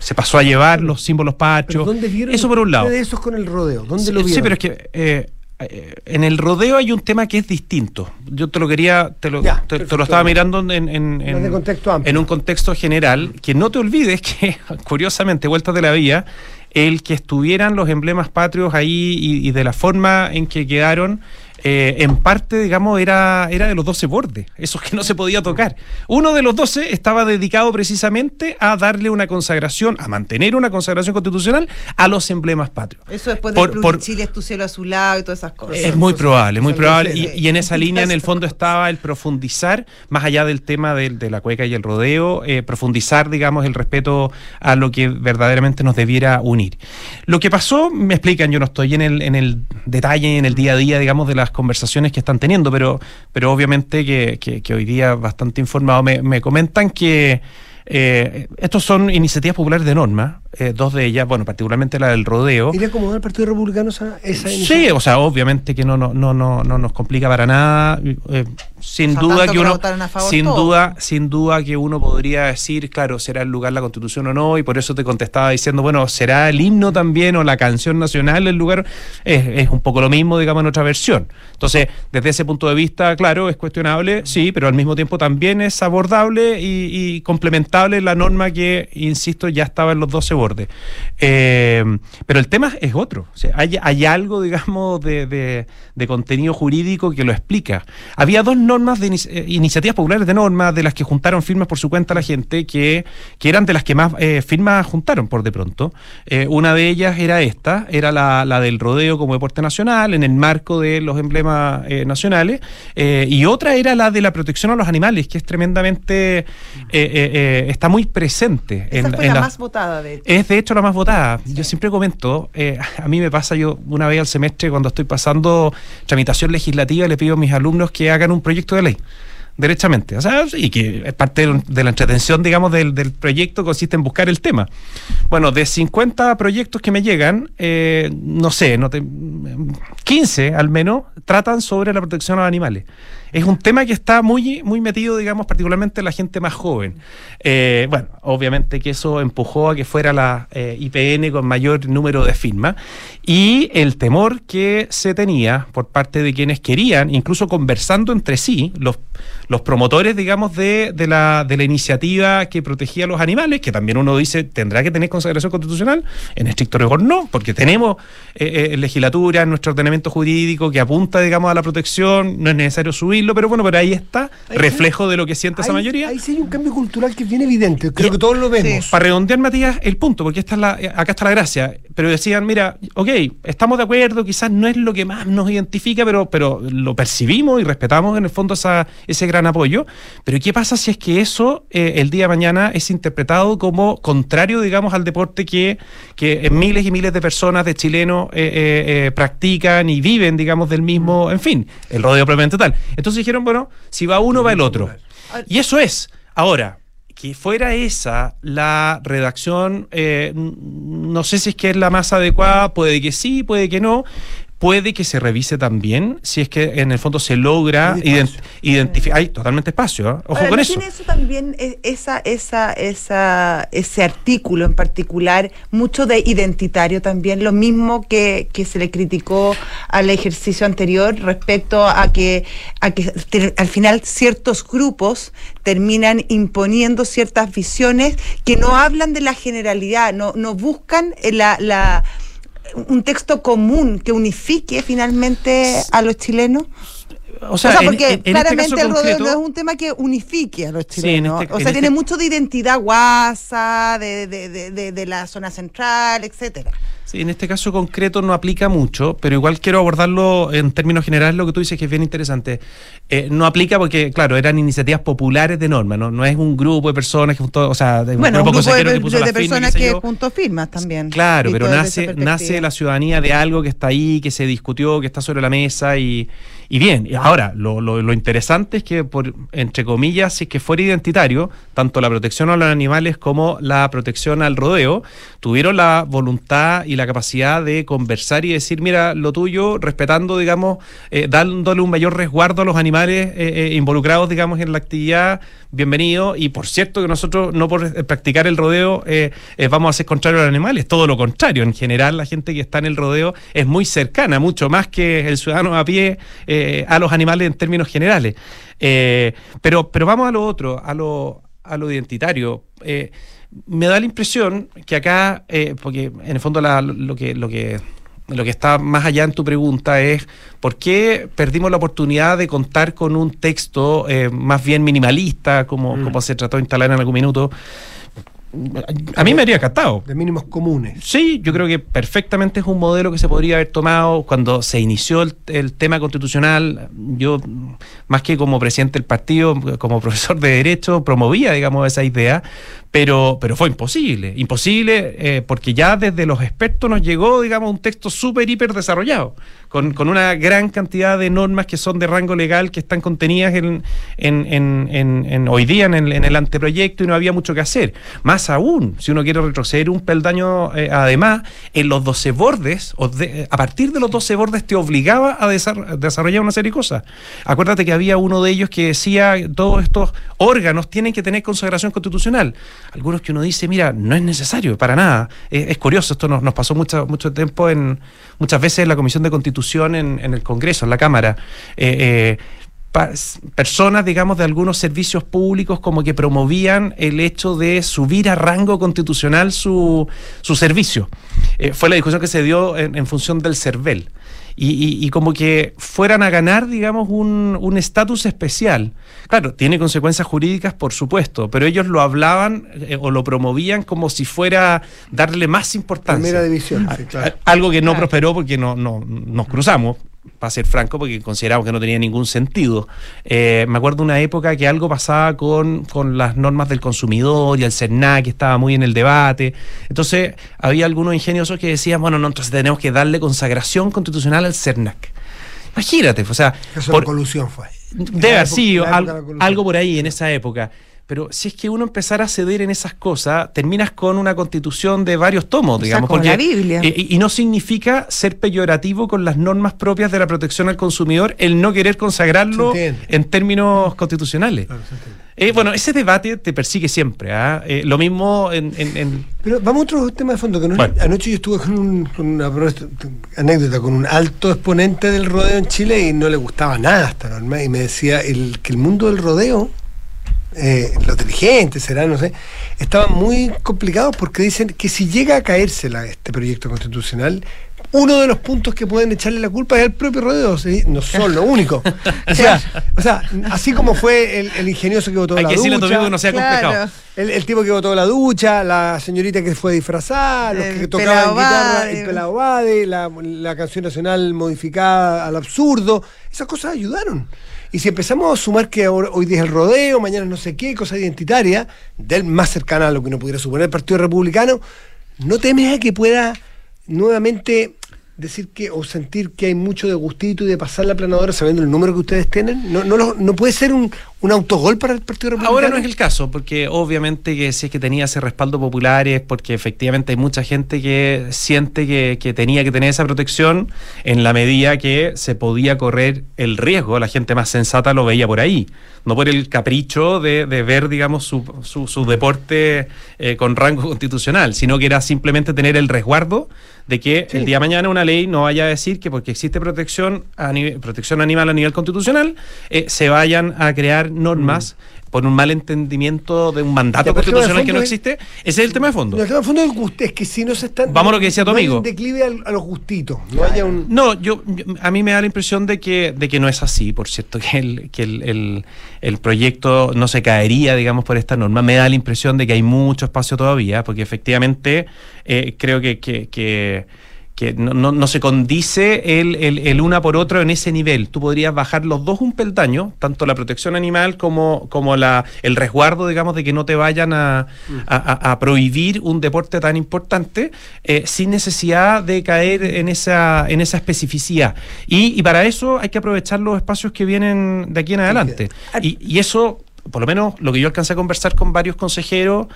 se pasó a llevar los símbolos ¿Pero patrios. ¿Dónde vieron Eso por un lado. ustedes esos con el rodeo? ¿Dónde Sí, lo vieron? Sí, pero es que eh, en el rodeo hay un tema que es distinto. Yo te lo quería, te lo, Ya, te- lo estaba mirando en, en- en- Más de contexto amplio. en un contexto general, que no te olvides que, curiosamente, vueltas de la vía, el que estuvieran los emblemas patrios ahí y, y de la forma en que quedaron, eh, en parte, digamos, era, era de los 12 bordes, esos que no se podía tocar. Uno de los 12 estaba dedicado precisamente a darle una consagración, a mantener una consagración constitucional a los emblemas patrios. Eso después Por- del por- Chile es tu cielo azulado y todas esas cosas. es muy probable, muy probable. Y, en esa línea, en el fondo, estaba el profundizar, más allá del tema del- de, la cueca y el rodeo, eh, profundizar, digamos, el respeto a lo que verdaderamente nos debiera unir. Lo que pasó, me explican, yo no estoy en el, en el detalle, en el día a día, digamos, de las conversaciones que están teniendo, pero, pero obviamente que, hoy día bastante informado. Me comentan que eh, estos son iniciativas populares de norma, eh, dos de ellas, bueno, particularmente la del rodeo. ¿Iría acomodar al Partido Republicano esa, esa Sí, iniciativa? o sea, obviamente que no, no, no, no, no nos complica para nada. eh, sin O sea, duda que uno, votaron a favor sin todos. duda, sin duda que uno podría decir, claro, será el lugar la Constitución o no, y por eso te contestaba diciendo, bueno, será el himno también o la canción nacional el lugar. Es, es un poco lo mismo, digamos, en otra versión. Entonces, desde ese punto de vista, claro, es cuestionable, sí, pero al mismo tiempo también es abordable y, y complementable la norma que, insisto, ya estaba en los 12 bordes. Eh, pero el tema es otro. Hay, algo, digamos, de, de- contenido jurídico que lo explica. Había dos normas de eh, iniciativas populares de normas de las que juntaron firmas por su cuenta la gente, que, que eran de las que más eh, firmas juntaron por de pronto. Una de ellas era esta, era la, la del rodeo como deporte nacional, en el marco de los emblemas nacionales, y otra era la de la protección a los animales, que es tremendamente, eh, está muy presente. Esa en- fue en la la- más votada, de hecho. es de hecho la más votada. Yo siempre comento, eh, a mí me pasa yo una vez al semestre cuando estoy pasando tramitación legislativa, le pido a mis alumnos que hagan un proyecto de ley. Derechamente, o sea, y que es parte de, de la entretención, digamos, del, del proyecto consiste en buscar el tema. Bueno, de 50 proyectos que me llegan, eh, no sé, no te- 15 al menos tratan sobre la protección a los animales. Es un tema que está muy, muy metido, digamos, particularmente en la gente más joven. Eh, bueno, obviamente que eso empujó a que fuera la eh, IPN con mayor número de firmas y el temor que se tenía por parte de quienes querían, incluso conversando entre sí, los, los promotores, digamos, de, de la, de la iniciativa que protegía a los animales, que también uno dice tendrá que tener consagración constitucional, en estricto rigor no, porque tenemos eh, eh, legislatura nuestro ordenamiento jurídico que apunta, digamos, a la protección, no es necesario subirlo, pero bueno, pero ahí está, Ahí reflejo de lo que siente esa mayoría. Ahí sí hay un cambio cultural que es bien evidente. Creo Y- que todos lo vemos. Sí. Para redondear, Matías, el punto, porque esta es la, eh, acá está la gracia. Pero decían, mira, ok, estamos de acuerdo, quizás no es lo que más nos identifica, pero, pero lo percibimos y respetamos en el fondo esa, ese gran apoyo. Pero ¿qué pasa si es que eso eh, el día de mañana es interpretado como contrario, digamos, al deporte que, que miles y miles de personas, de chilenos, eh, practican y viven, digamos, del mismo, en fin, el rodeo propiamente tal? Entonces dijeron, bueno, si va uno, va el otro. Y eso es. Ahora, que fuera esa la redacción, eh, no sé si es que es la más adecuada, puede que sí, puede que no, puede que se revise también si es que en el fondo se logra ident- identificar. Hay totalmente espacio, ¿eh? ojo Ahora, con ¿no eso. tiene eso también, eh, esa, esa, esa, ese artículo en particular, mucho de identitario también, lo mismo que, que se le criticó al ejercicio anterior respecto a que, a que te- al final ciertos grupos terminan imponiendo ciertas visiones que no hablan de la generalidad, no, no buscan la, la un texto común que unifique finalmente a los chilenos. O O sea, porque en- en este claramente el rodeo concreto- no es un tema que unifique a los Sí, chilenos. este- o sea, este- tiene mucho de identidad guasa, de, de, de, de, de la zona central, etcétera. Sí, en este caso concreto no aplica mucho, pero igual quiero abordarlo en términos generales, lo que tú dices que es bien interesante. Eh, no aplica porque, claro, eran iniciativas populares de norma, no, no es un grupo de personas que juntó, o sea, de Bueno, un grupo de, que puso de firma, personas que juntó firmas también. Claro, pero nace, nace la ciudadanía de algo que está ahí, que se discutió, que está sobre la mesa y, y bien. Ahora, lo, interesante es que, por entre comillas, si es que fuera identitario, tanto la protección a los animales como la protección al rodeo tuvieron la voluntad y la capacidad de conversar y decir, mira, lo tuyo, respetando, digamos, eh, dándole un mayor resguardo a los animales eh, eh, involucrados, digamos, en la actividad, bienvenido. Y por cierto que nosotros no por practicar el rodeo vamos a ser contrarios a los animales, todo lo contrario. En general, la gente que está en el rodeo es muy cercana, mucho más que el ciudadano a pie a los animales en términos generales. Eh, pero, pero vamos a lo otro, a lo, a lo identitario. Eh, me da la impresión que acá, eh, porque en el fondo la- lo, que, lo que lo que está más allá en tu pregunta es por qué perdimos la oportunidad de contar con un texto eh, más bien minimalista, como, como se trató de instalar en algún minuto. A mí me habría encantado. De mínimos comunes. Sí, yo creo que perfectamente es un modelo que se podría haber tomado cuando se inició el, el tema constitucional. Yo, más que como presidente del partido, como profesor de Derecho, promovía, digamos, esa idea, pero, pero fue imposible. Imposible eh, porque ya desde los expertos nos llegó, digamos, un texto súper, hiper desarrollado, con, con una gran cantidad de normas que son de rango legal, que están contenidas en, en, en, en- hoy día en el, el anteproyecto y no había mucho que hacer. Más aún, si uno quiere retroceder un peldaño, eh, además, en los 12 bordes, o de- a partir de los 12 bordes te obligaba a desar- desarrollar una serie de cosas. Acuérdate que había uno de ellos que decía, todos estos órganos tienen que tener consagración constitucional. Algunos que uno dice, mira, no es necesario, para nada. Eh, es curioso, esto nos, nos pasó mucho, mucho tiempo en, muchas veces en la Comisión de Constitución en, el Congreso, en la Cámara. Eh, eh, personas, digamos, de algunos servicios públicos como que promovían el hecho de subir a rango constitucional su, su servicio. Eh, fue la discusión que se dio en función del CERVEL. Y, y- y como que fueran a ganar, digamos, un un estatus especial. Claro, tiene consecuencias jurídicas, por supuesto, pero ellos lo hablaban eh, o lo promovían como si fuera darle más importancia. Primera división, sí, claro. Algo que no Claro. prosperó porque no, no, nos cruzamos, para ser franco, porque consideramos que no tenía ningún sentido. Eh, me acuerdo una época que algo pasaba con, con las normas del consumidor y el CERNAC, que estaba muy en el debate. Entonces, había algunos ingeniosos que decían, bueno, no, entonces tenemos que darle consagración constitucional al CERNAC. Imagínate, o sea, Eso por- la colusión fue. Debe haber sido algo por ahí en esa época. Pero si es que uno empezara a ceder en esas cosas, terminas con una constitución de varios tomos, O sea, digamos. porque, la Biblia. eh, Y, y no significa ser peyorativo con las normas propias de la protección al consumidor el no querer consagrarlo en términos constitucionales. Claro. Eh, bueno, ese debate te persigue siempre. ¿ah? Eh, lo mismo en, en- en- Pero vamos a otro tema de fondo. Que no- Bueno. Anoche yo estuve con, un- con una anécdota con un alto exponente del rodeo en Chile y no le gustaba nada esta norma. Y me decía el, que el mundo del rodeo, eh, los dirigentes, será, no sé, estaban muy complicados porque dicen que si llega a caérsela este proyecto constitucional, uno de los puntos que pueden echarle la culpa es al propio rodeo, ¿sí? no son lo único. O sea, o sea, así como fue el, el ingenioso que votó hay la que ducha, que no sea Claro. complicado. el, el tipo que botó la ducha, la señorita que fue disfrazada, los El que tocaban guitarra, el pelado Bade, la, la canción nacional modificada al absurdo, esas cosas ayudaron. Y si empezamos a sumar que hoy día es el rodeo, mañana no sé qué, cosa identitaria, del más cercana a lo que uno pudiera suponer el Partido Republicano, no temes a que pueda nuevamente decir que o sentir que hay mucho de gustito y de pasar la planadora sabiendo el número que ustedes tienen? ¿No, no, lo- no puede ser un, un autogol para el Partido Republicano? Ahora no es el caso, porque obviamente que si es que tenía ese respaldo popular es porque efectivamente hay mucha gente que siente que, que tenía que tener esa protección en la medida que se podía correr el riesgo, la gente más sensata lo veía por ahí, no por el capricho de, de ver, digamos, su, su, su deporte eh, con rango constitucional, sino que era simplemente tener el resguardo de que el día de mañana una ley no vaya a decir que porque existe protección a nivel, protección animal a nivel constitucional, eh, se vayan a crear normas por un mal entendimiento de un mandato Ya, constitucional que no es- existe. Ese es el tema de fondo. El tema de fondo es, que si no se están. Vamos a lo que decía tu no hay amigo. un declive al- a, los gustitos. No haya un. No, yo, yo- a mí me da la impresión de que, de que no es así, por cierto, que, el, que el, el- el proyecto no se caería, digamos, por esta norma. Me da la impresión de que hay mucho espacio todavía, porque efectivamente eh, creo que, que, que- que no, no- no se condice el, el- el una por otro en ese nivel. Tú podrías bajar los dos un peldaño, tanto la protección animal como, como la, el resguardo, digamos, de que no te vayan a, a- a- a prohibir un deporte tan importante eh, sin necesidad de caer en esa, en esa especificidad. Y, y para eso hay que aprovechar los espacios que vienen de aquí en adelante. Y, y eso por lo menos lo que yo alcancé a conversar con varios consejeros,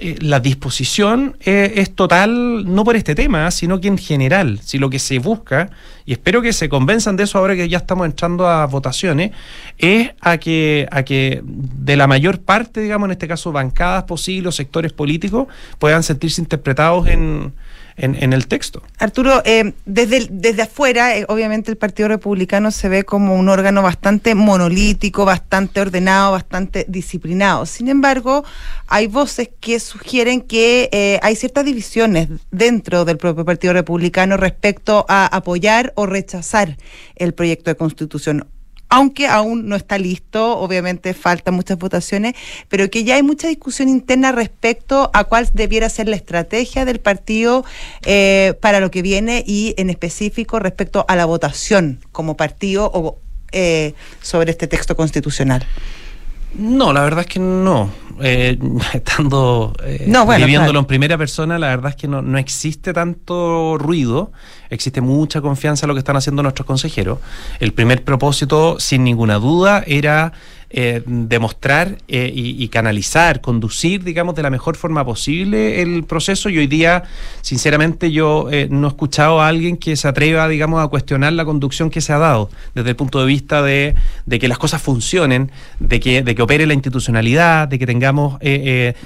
eh, la disposición eh, es total, no por este tema, sino que en general, si lo que se busca, y espero que se convenzan de eso ahora que ya estamos entrando a votaciones, es a que, a que de la mayor parte, digamos, en este caso, bancadas posibles sectores políticos, puedan sentirse interpretados en, en, el texto. Arturo, eh, desde, desde afuera, eh, obviamente el Partido Republicano se ve como un órgano bastante monolítico, bastante ordenado, bastante disciplinado. Sin embargo, hay voces que sugieren que eh, hay ciertas divisiones dentro del propio Partido Republicano respecto a apoyar o rechazar el proyecto de constitución aunque aún no está listo, obviamente faltan muchas votaciones, pero que ya hay mucha discusión interna respecto a cuál debiera ser la estrategia del partido eh, para lo que viene y en específico respecto a la votación como partido o, eh, sobre este texto constitucional. No, la verdad es que no. Eh, estando eh, No, bueno, viviéndolo claro. en primera persona, la verdad es que no, no existe tanto ruido, existe mucha confianza en lo que están haciendo nuestros consejeros. El primer propósito, sin ninguna duda, era eh, demostrar eh, y, canalizar, conducir, digamos, de la mejor forma posible el proceso. Y hoy día, sinceramente, yo eh, no he escuchado a alguien que se atreva, digamos, a cuestionar la conducción que se ha dado desde el punto de vista de, que las cosas funcionen, de que, de que opere la institucionalidad, de que tengamos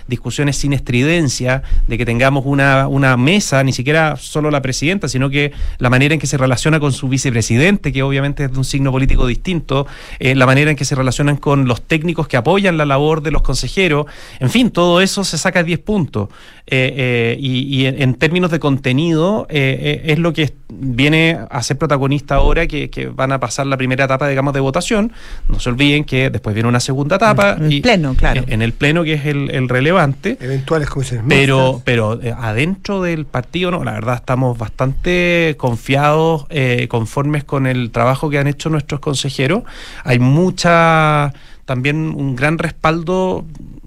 discusiones sin estridencia, de que tengamos una, una mesa, ni siquiera solo la presidenta, sino que la manera en que se relaciona con su vicepresidente, que obviamente es de un signo político distinto, la manera en que se relacionan con los técnicos que apoyan la labor de los consejeros, en fin, todo eso se saca 10 puntos. Eh, eh, y y en, términos de contenido, eh, eh, es lo que viene a ser protagonista ahora, que, que van a pasar la primera etapa, digamos, de votación. No se olviden que después viene una segunda etapa. En el pleno, claro. En, en el pleno, que es el, el relevante. Eventuales comisiones Pero, pero eh, adentro del partido, no, la verdad estamos bastante confiados, eh, conformes con el trabajo que han hecho nuestros consejeros. Hay mucha, también un gran respaldo.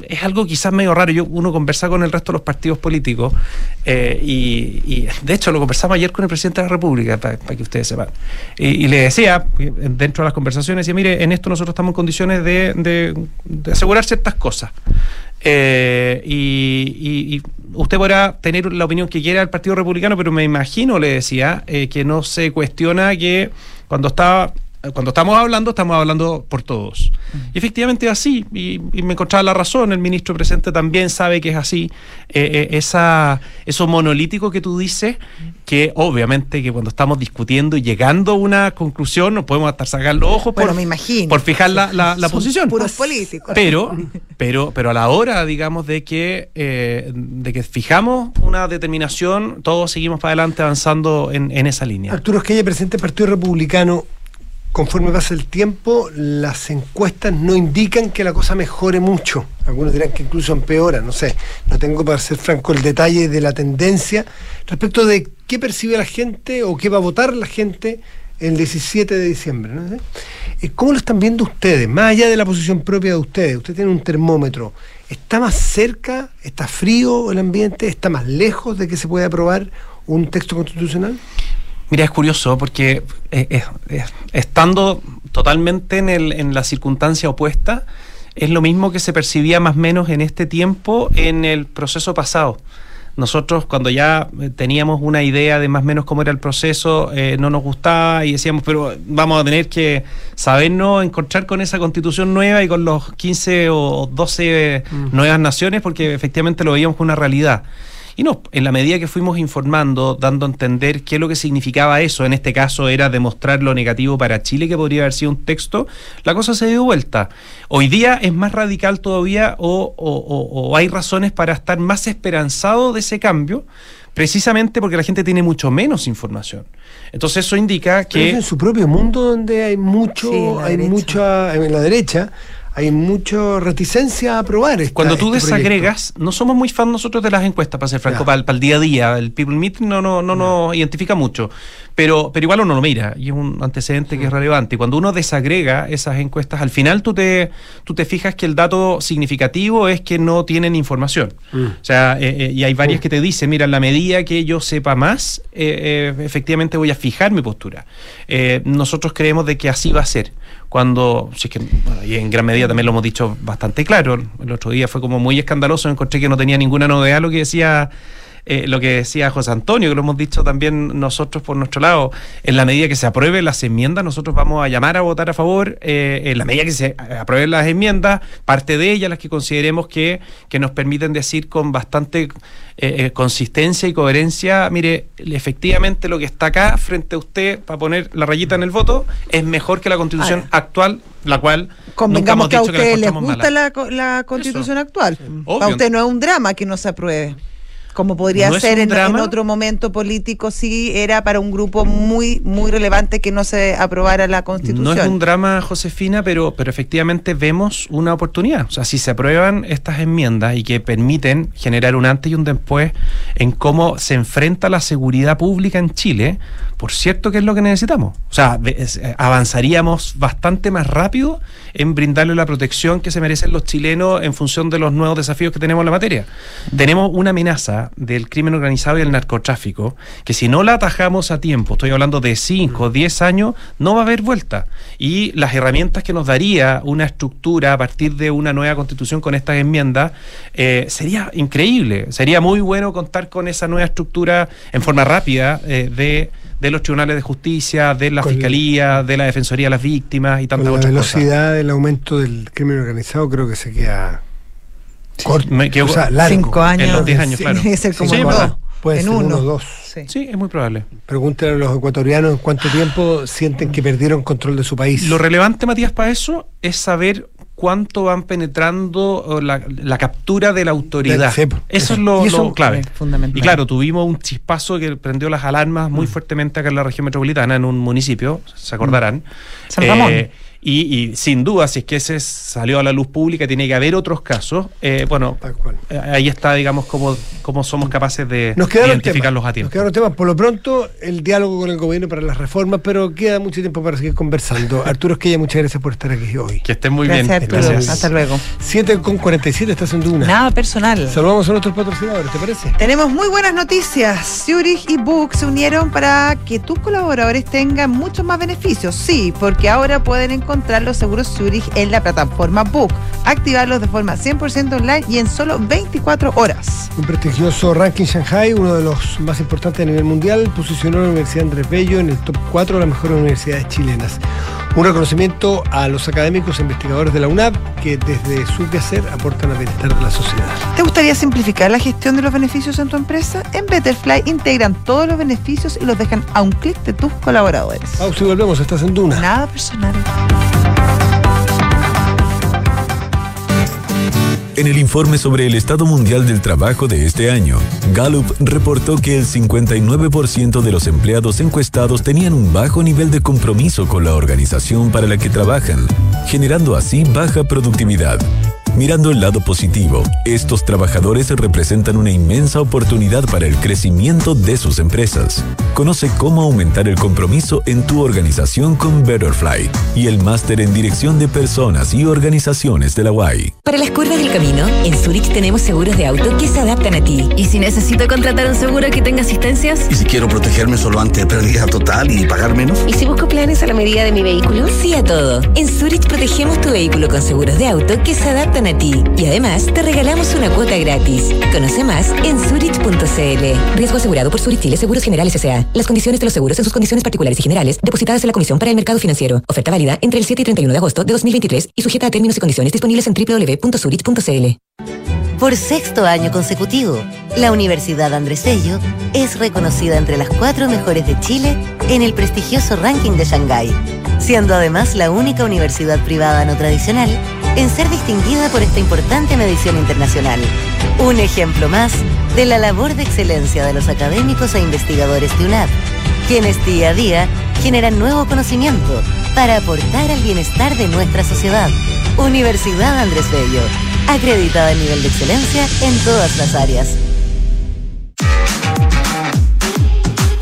Es algo quizás medio raro. Yo, uno conversa con el resto de los partidos políticos eh, y, y, de hecho lo conversamos ayer con el presidente de la República, para que ustedes sepan. Y, le decía, eh, dentro de las conversaciones, decía, mire, en esto nosotros estamos en condiciones de, de- asegurar ciertas cosas. Eh, y, y- usted podrá tener la opinión que quiera del Partido Republicano, pero me imagino, le decía, que no se cuestiona que cuando estaba cuando estamos hablando, estamos hablando por todos. Y efectivamente es así, y, y me encontraba la razón, el ministro presente también sabe que es así. Eh, eh, esa, eso monolítico que tú dices, que obviamente que cuando estamos discutiendo y llegando a una conclusión, nos podemos hasta sacar los ojos Bueno, por, me imagino. por fijar la, la- la Son posición. Puros políticos. Pero, pero, pero a la hora, digamos, de que, eh, de que fijamos una determinación, todos seguimos para adelante avanzando en, en esa línea. Arturo Esquella, presidente del Partido Republicano, conforme pasa el tiempo, las encuestas no indican que la cosa mejore mucho. Algunos dirán que incluso empeora, no sé. No tengo para ser franco el detalle de la tendencia respecto de qué percibe la gente o qué va a votar la gente el 17 de diciembre. Eh, ¿Cómo lo están viendo ustedes? Más allá de la posición propia de ustedes, usted tiene un termómetro. ¿Está más cerca? ¿Está frío el ambiente? ¿Está más lejos de que se pueda aprobar un texto constitucional? Mira, es curioso porque eh, eh, eh, estando totalmente en, el, en la circunstancia opuesta, es lo mismo que se percibía más o menos en este tiempo en el proceso pasado. Nosotros cuando ya teníamos una idea de más o menos cómo era el proceso, eh, no nos gustaba y decíamos, pero vamos a tener que sabernos encontrar con esa constitución nueva y con los 15 o 12 nuevas naciones, porque efectivamente lo veíamos como una realidad. Y no, en la medida que fuimos informando, dando a entender qué es lo que significaba eso, en este caso era demostrar lo negativo para Chile, que podría haber sido un texto, la cosa se dio vuelta. Hoy día es más radical todavía o, o- o- o hay razones para estar más esperanzado de ese cambio, precisamente porque la gente tiene mucho menos información. Entonces eso indica Pero es que... en su propio mundo donde hay mucho, Sí, hay derecha. mucha, en la derecha, hay mucha reticencia a aprobar. esta- Cuando tú este proyecto. desagregas, no somos muy fan nosotros de las encuestas, para ser franco, para, el- para el día a día. El People Meeting no, no, no nos identifica mucho, pero, pero igual uno lo mira y es un antecedente que es relevante. Y cuando uno desagrega esas encuestas, al final tú te, tú te fijas que el dato significativo es que no tienen información. Mm. O sea, eh, eh, y hay varias que te dicen, mira, en la medida que yo sepa más, eh, efectivamente voy a fijar mi postura. Nosotros creemos de que así va a ser. Cuando, si es que, bueno, y en gran medida también lo hemos dicho bastante claro, el otro día fue como muy escandaloso, encontré que no tenía ninguna novedad lo que decía eh, lo que decía José Antonio, que lo hemos dicho también nosotros por nuestro lado, en la medida que se aprueben las enmiendas, nosotros vamos a llamar a votar a favor, eh, en la medida que se aprueben las enmiendas, parte de ellas las que consideremos que, que nos permiten decir con bastante eh, eh, consistencia y coherencia, mire, efectivamente lo que está acá frente a usted para poner la rayita en el voto es mejor que la constitución Ahora. actual, la cual nunca Convengamos hemos que a dicho que la les gusta la constitución actual. Obvio. Para usted no es un drama que no se apruebe. Como podría No ser en, otro momento político, sí era para un grupo muy, muy relevante que no se aprobara la constitución. No es un drama, Josefina, pero, pero efectivamente vemos una oportunidad. O sea, si se aprueban estas enmiendas y que permiten generar un antes y un después en cómo se enfrenta la seguridad pública en Chile, por cierto que es lo que necesitamos. O sea, eh, avanzaríamos bastante más rápido en brindarle la protección que se merecen los chilenos en función de los nuevos desafíos que tenemos en la materia. Tenemos una amenaza del crimen organizado y el narcotráfico que si no la atajamos a tiempo, estoy hablando de 5 o 10 años, no va a haber vuelta. Y las herramientas que nos daría una estructura a partir de una nueva constitución con estas enmiendas eh, sería increíble. Sería muy bueno contar con esa nueva estructura en forma rápida eh, de de los tribunales de justicia, de la Con- fiscalía, de la defensoría de las víctimas y tantas la otras cosas. velocidad del aumento del crimen organizado creo que se queda corto. Me quedo- o sea, largo. Cinco años. En los 10 años, Sí, claro. Tiene que ser como Sí, en verdad. dos. Puede en ser uno. uno o dos. Sí. Sí, es muy probable. Pregúntale a los ecuatorianos en cuánto tiempo sienten que perdieron control de su país. Lo relevante, Matías, para eso es saber cuánto van penetrando la, la captura de la autoridad. Sí, eso es lo, Y eso lo clave. es fundamental. Y claro, tuvimos un chispazo que prendió las alarmas Mm. muy fuertemente acá en la región metropolitana, en un municipio, se acordarán. San Ramón. Eh, y, y sin duda, si es que ese salió a la luz pública, tiene que haber otros casos. eh, bueno, Tal cual. eh, ahí está, digamos, cómo, cómo somos capaces de Nos identificarlos temas. a tiempo. Nos quedaron temas. Por lo pronto, el diálogo con el gobierno para las reformas, pero queda mucho tiempo para seguir conversando. Arturo Esquella, muchas gracias por estar aquí hoy. Que estén muy Gracias, bien. Arturo. Gracias. Hasta luego. 7 con 47, estás en Duna. Nada personal. Saludamos a nuestros patrocinadores, ¿te parece? Tenemos muy buenas noticias. Zurich y Book se unieron para que tus colaboradores tengan muchos más beneficios. Sí, porque ahora pueden encontrar los seguros Zurich en la plataforma Book, activarlos de forma 100% online y en solo 24 horas. Un prestigioso ranking Shanghai, uno de los más importantes a nivel mundial, posicionó a la Universidad Andrés Bello en el top 4 de las mejores universidades chilenas. Un reconocimiento a los académicos e investigadores de la UNAP que desde su quehacer aportan al bienestar de la sociedad. ¿Te gustaría simplificar la gestión de los beneficios en tu empresa? En Betterfly integran todos los beneficios y los dejan a un clic de tus colaboradores. Pausa y volvemos, estás en Duna. Nada personal. En el informe sobre el estado mundial del trabajo de este año, Gallup reportó que el 59% de los empleados encuestados tenían un bajo nivel de compromiso con la organización para la que trabajan, generando así baja productividad. Mirando el lado positivo, estos trabajadores representan una inmensa oportunidad para el crecimiento de sus empresas. Conoce cómo aumentar el compromiso en tu organización con Betterfly y el máster en dirección de personas y organizaciones de la UAI. Para las curvas del camino, en Zurich tenemos seguros de auto que se adaptan a ti. ¿Y si necesito contratar un seguro que tenga asistencias? ¿Y si quiero protegerme solo ante pérdida total y pagar menos? ¿Y si busco planes a la medida de mi vehículo? Sí a todo. En Zurich protegemos tu vehículo con seguros de auto que se adaptan Y además, te regalamos una cuota gratis. Conoce más en zurich.cl. Riesgo asegurado por Zurich Chile Seguros Generales S.A. Las condiciones de los seguros en sus condiciones particulares y generales, depositadas en la Comisión para el Mercado Financiero. Oferta válida entre el 7 y 31 de agosto de 2023 y sujeta a términos y condiciones disponibles en www www.zurich.cl. Por sexto año consecutivo, la Universidad Andrés Bello es reconocida entre las cuatro mejores de Chile en el prestigioso ranking de Shanghái, siendo además la única universidad privada no tradicional en ser distinguida por esta importante medición internacional. Un ejemplo más de la labor de excelencia de los académicos e investigadores de UNAP, quienes día a día generan nuevo conocimiento para aportar al bienestar de nuestra sociedad. Universidad Andrés Bello, acreditada en nivel de excelencia en todas las áreas.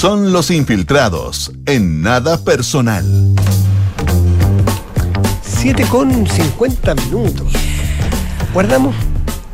Son los infiltrados en nada personal. 7 con 50 minutos. Guardamos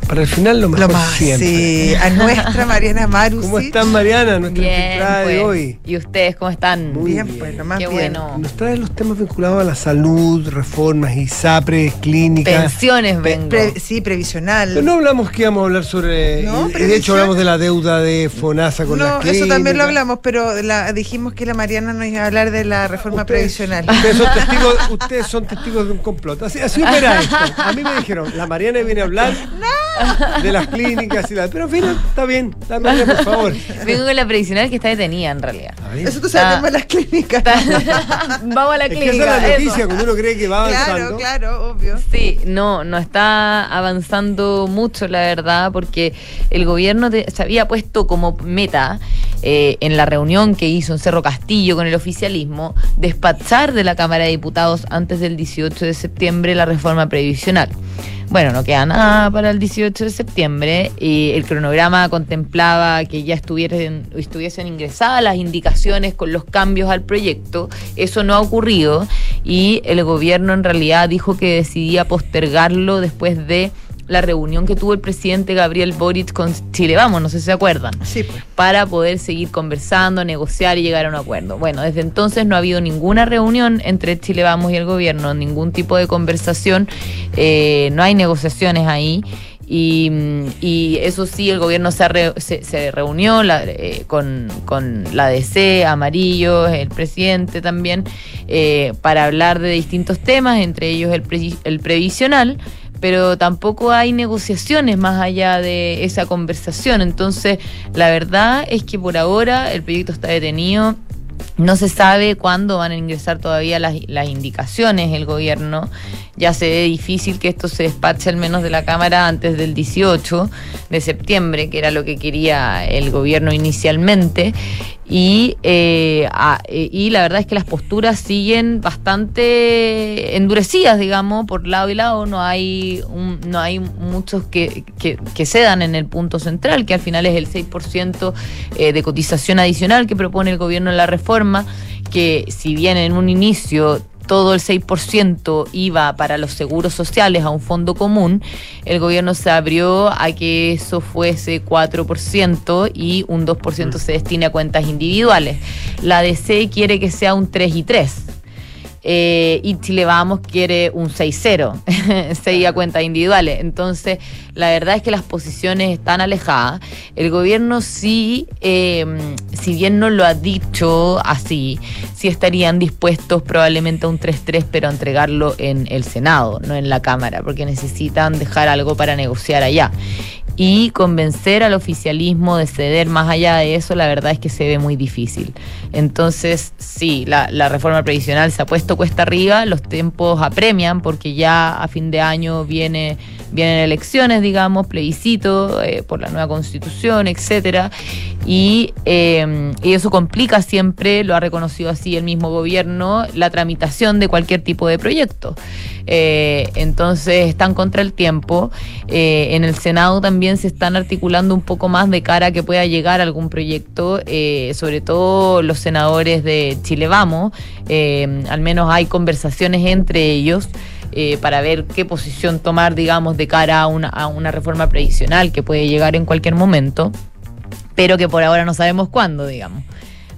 para el final lo mejor Lo más, siempre. sí. A nuestra Mariana Maru. ¿Cómo están, Mariana? Nuestra Bien, infiltrada de pues. hoy. ¿Y ustedes cómo están? Muy Bien, bien. pues, lo más Qué bien. bueno. Nos trae los temas vinculados a la salud, reformas, ISAPRES, clínicas. Pensiones vengo. Pre- sí, previsional. Pero no hablamos que íbamos a hablar sobre. No, y de previsión. hecho, hablamos de la deuda de FONASA con las No, clínicas. eso también lo hablamos, pero la- dijimos que la Mariana nos iba a hablar de la reforma Ustedes- previsional. Ustedes son, testigos, ustedes son testigos de un complot. Así, así opera esto. A mí me dijeron, la Mariana viene a hablar de las clínicas y la. Pero fin, está bien. La Mariana, por favor. Vengo con la previsional que está detenida en realidad. Eso sabes más las clínicas. Vamos a la Es que esa clínica. es la eso. noticia cuando uno cree que va Claro, avanzando. claro, obvio. Sí, no, no está avanzando mucho, la verdad, porque el gobierno te- se había puesto como meta eh, en la reunión que hizo en Cerro Castillo con el oficialismo despachar de la Cámara de Diputados antes del 18 de septiembre la reforma previsional. Bueno, no queda nada para el 18 de septiembre y el cronograma contemplaba que ya estuviesen, estuviesen ingresadas las indicaciones con los cambios al proyecto. Eso no ha ocurrido y el gobierno en realidad dijo que decidía postergarlo después de la reunión que tuvo el presidente Gabriel Boric con Chile Vamos, no sé si se acuerdan Sí, pues. para poder seguir conversando, negociar y llegar a un acuerdo. Bueno, desde entonces no ha habido ninguna reunión entre Chile Vamos y el gobierno, ningún tipo de conversación, eh, no hay negociaciones ahí. Y, y eso sí, el gobierno se, re- se, se reunió la- eh, con, con la DC, Amarillo, el presidente también, eh, para hablar de distintos temas, entre ellos el, pre- el previsional pero tampoco hay negociaciones más allá de esa conversación. Entonces, la verdad es que por ahora el proyecto está detenido. No se sabe cuándo van a ingresar todavía las, las indicaciones el gobierno. Ya se ve difícil que esto se despache al menos de la Cámara antes del 18 de septiembre, que era lo que quería el gobierno inicialmente. Y, eh, eh, y la verdad es que las posturas siguen bastante endurecidas, digamos, por lado y lado. No hay, un- no hay muchos que, que, que cedan en el punto central, que al final es el 6% eh, de cotización adicional que propone el gobierno en la reforma, que si bien en un inicio todo el 6% iba para los seguros sociales a un fondo común, el gobierno se abrió a que eso fuese 4% y un 2% se destine a cuentas individuales. La DC quiere que sea un 3 y 3. Eh, y Chile Vamos quiere un 6-0, 6 a cuentas individuales. Entonces, la verdad es que las posiciones están alejadas. El gobierno sí, eh, si bien no lo ha dicho así, sí estarían dispuestos probablemente a un 3-3, pero a entregarlo en el Senado, no en la Cámara, porque necesitan dejar algo para negociar allá. Y convencer al oficialismo de ceder más allá de eso, la verdad es que se ve muy difícil. Entonces, sí, la, reforma previsional se ha puesto cuesta arriba, los tiempos apremian porque ya a fin de año viene vienen elecciones, digamos, plebiscito eh, por la nueva constitución, etcétera, y, eh, y eso complica siempre, lo ha reconocido así el mismo gobierno, la tramitación de cualquier tipo de proyecto. Eh, entonces están contra el tiempo. Eh, en el Senado también se están articulando un poco más de cara a que pueda llegar algún proyecto, sobre todo los senadores de Chile Vamos. Al menos hay conversaciones entre ellos. Eh, para ver qué posición tomar, digamos, de cara a una, reforma previsional que puede llegar en cualquier momento, pero que por ahora no sabemos cuándo, digamos.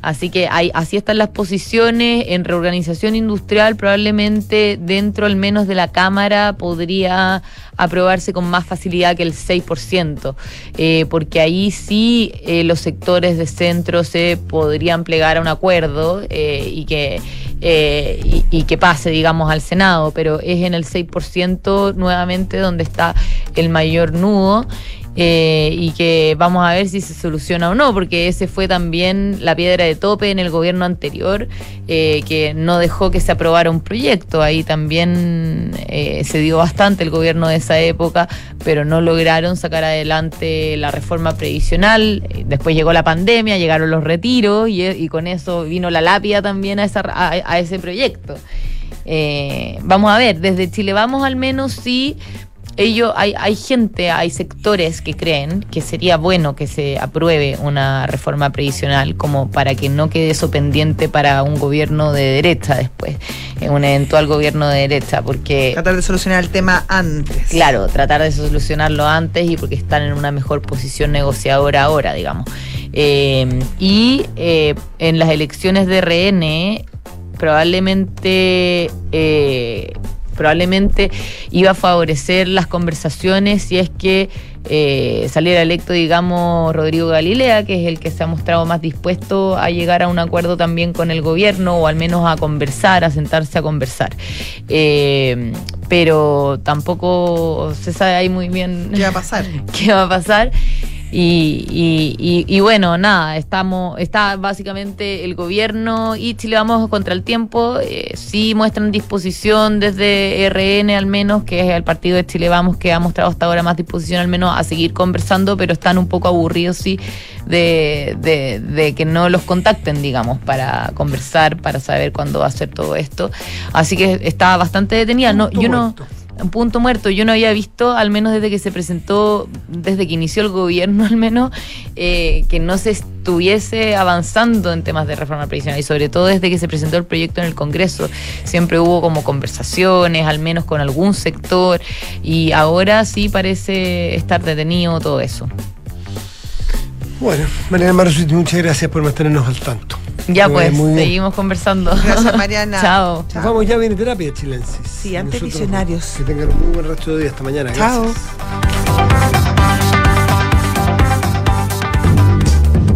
Así que así están las posiciones. En reorganización industrial, probablemente dentro al menos de la Cámara podría aprobarse con más facilidad que el 6%, eh, porque ahí sí eh, los sectores de centro se podrían plegar a un acuerdo eh, y que eh, y, y que pase, digamos, al Senado, pero es en el 6% nuevamente donde está el mayor nudo. Eh, y que vamos a ver si se soluciona o no, porque ese fue también la piedra de tope en el gobierno anterior, eh, que no dejó que se aprobara un proyecto. Ahí también eh, se dio bastante el gobierno de esa época, pero no lograron sacar adelante la reforma previsional. Después llegó la pandemia, llegaron los retiros y, con eso vino la lápida también a, esa, a, a ese proyecto. Vamos a ver, desde Chile vamos al menos sí ellos hay, hay gente, hay sectores que creen que sería bueno que se apruebe una reforma previsional como para que no quede eso pendiente para un gobierno de derecha después, en un eventual gobierno de derecha, porque Tratar de solucionar el tema antes. Claro, tratar de solucionarlo antes y porque están en una mejor posición negociadora ahora, digamos. Eh, y eh, en las elecciones de RN, probablemente. eh, probablemente iba a favorecer las conversaciones si es que eh, saliera electo, digamos, Rodrigo Galilea, que es el que se ha mostrado más dispuesto a llegar a un acuerdo también con el gobierno o al menos a conversar, a sentarse a conversar. Eh, pero tampoco se sabe ahí muy bien ¿Qué va a pasar? qué va a pasar. Y, y- y- y bueno, nada, estamos, está básicamente el gobierno y Chile vamos contra el tiempo. eh, sí muestran disposición desde RN al menos, que es el partido de Chile Vamos que ha mostrado hasta ahora más disposición al menos a seguir conversando, pero están un poco aburridos sí de, de- de que no los contacten, digamos, para conversar, para saber cuándo va a ser todo esto. Así que está bastante detenida. No, yo no un punto muerto. Yo no había visto, al menos desde que se presentó, desde que inició el gobierno al menos, eh, que no se estuviese avanzando en temas de reforma previsional y sobre todo desde que se presentó el proyecto en el Congreso. Siempre hubo como conversaciones, al menos con algún sector, y ahora sí parece estar detenido todo eso. Bueno, Mariana Marzuti, muchas gracias por mantenernos al tanto. Ya pues, seguimos conversando. Gracias, Mariana. Chao. Nos vamos ya, viene terapia chilensis. Sí, antes visionarios. Que tengan un muy buen resto de día. Hasta mañana. Chao. Gracias.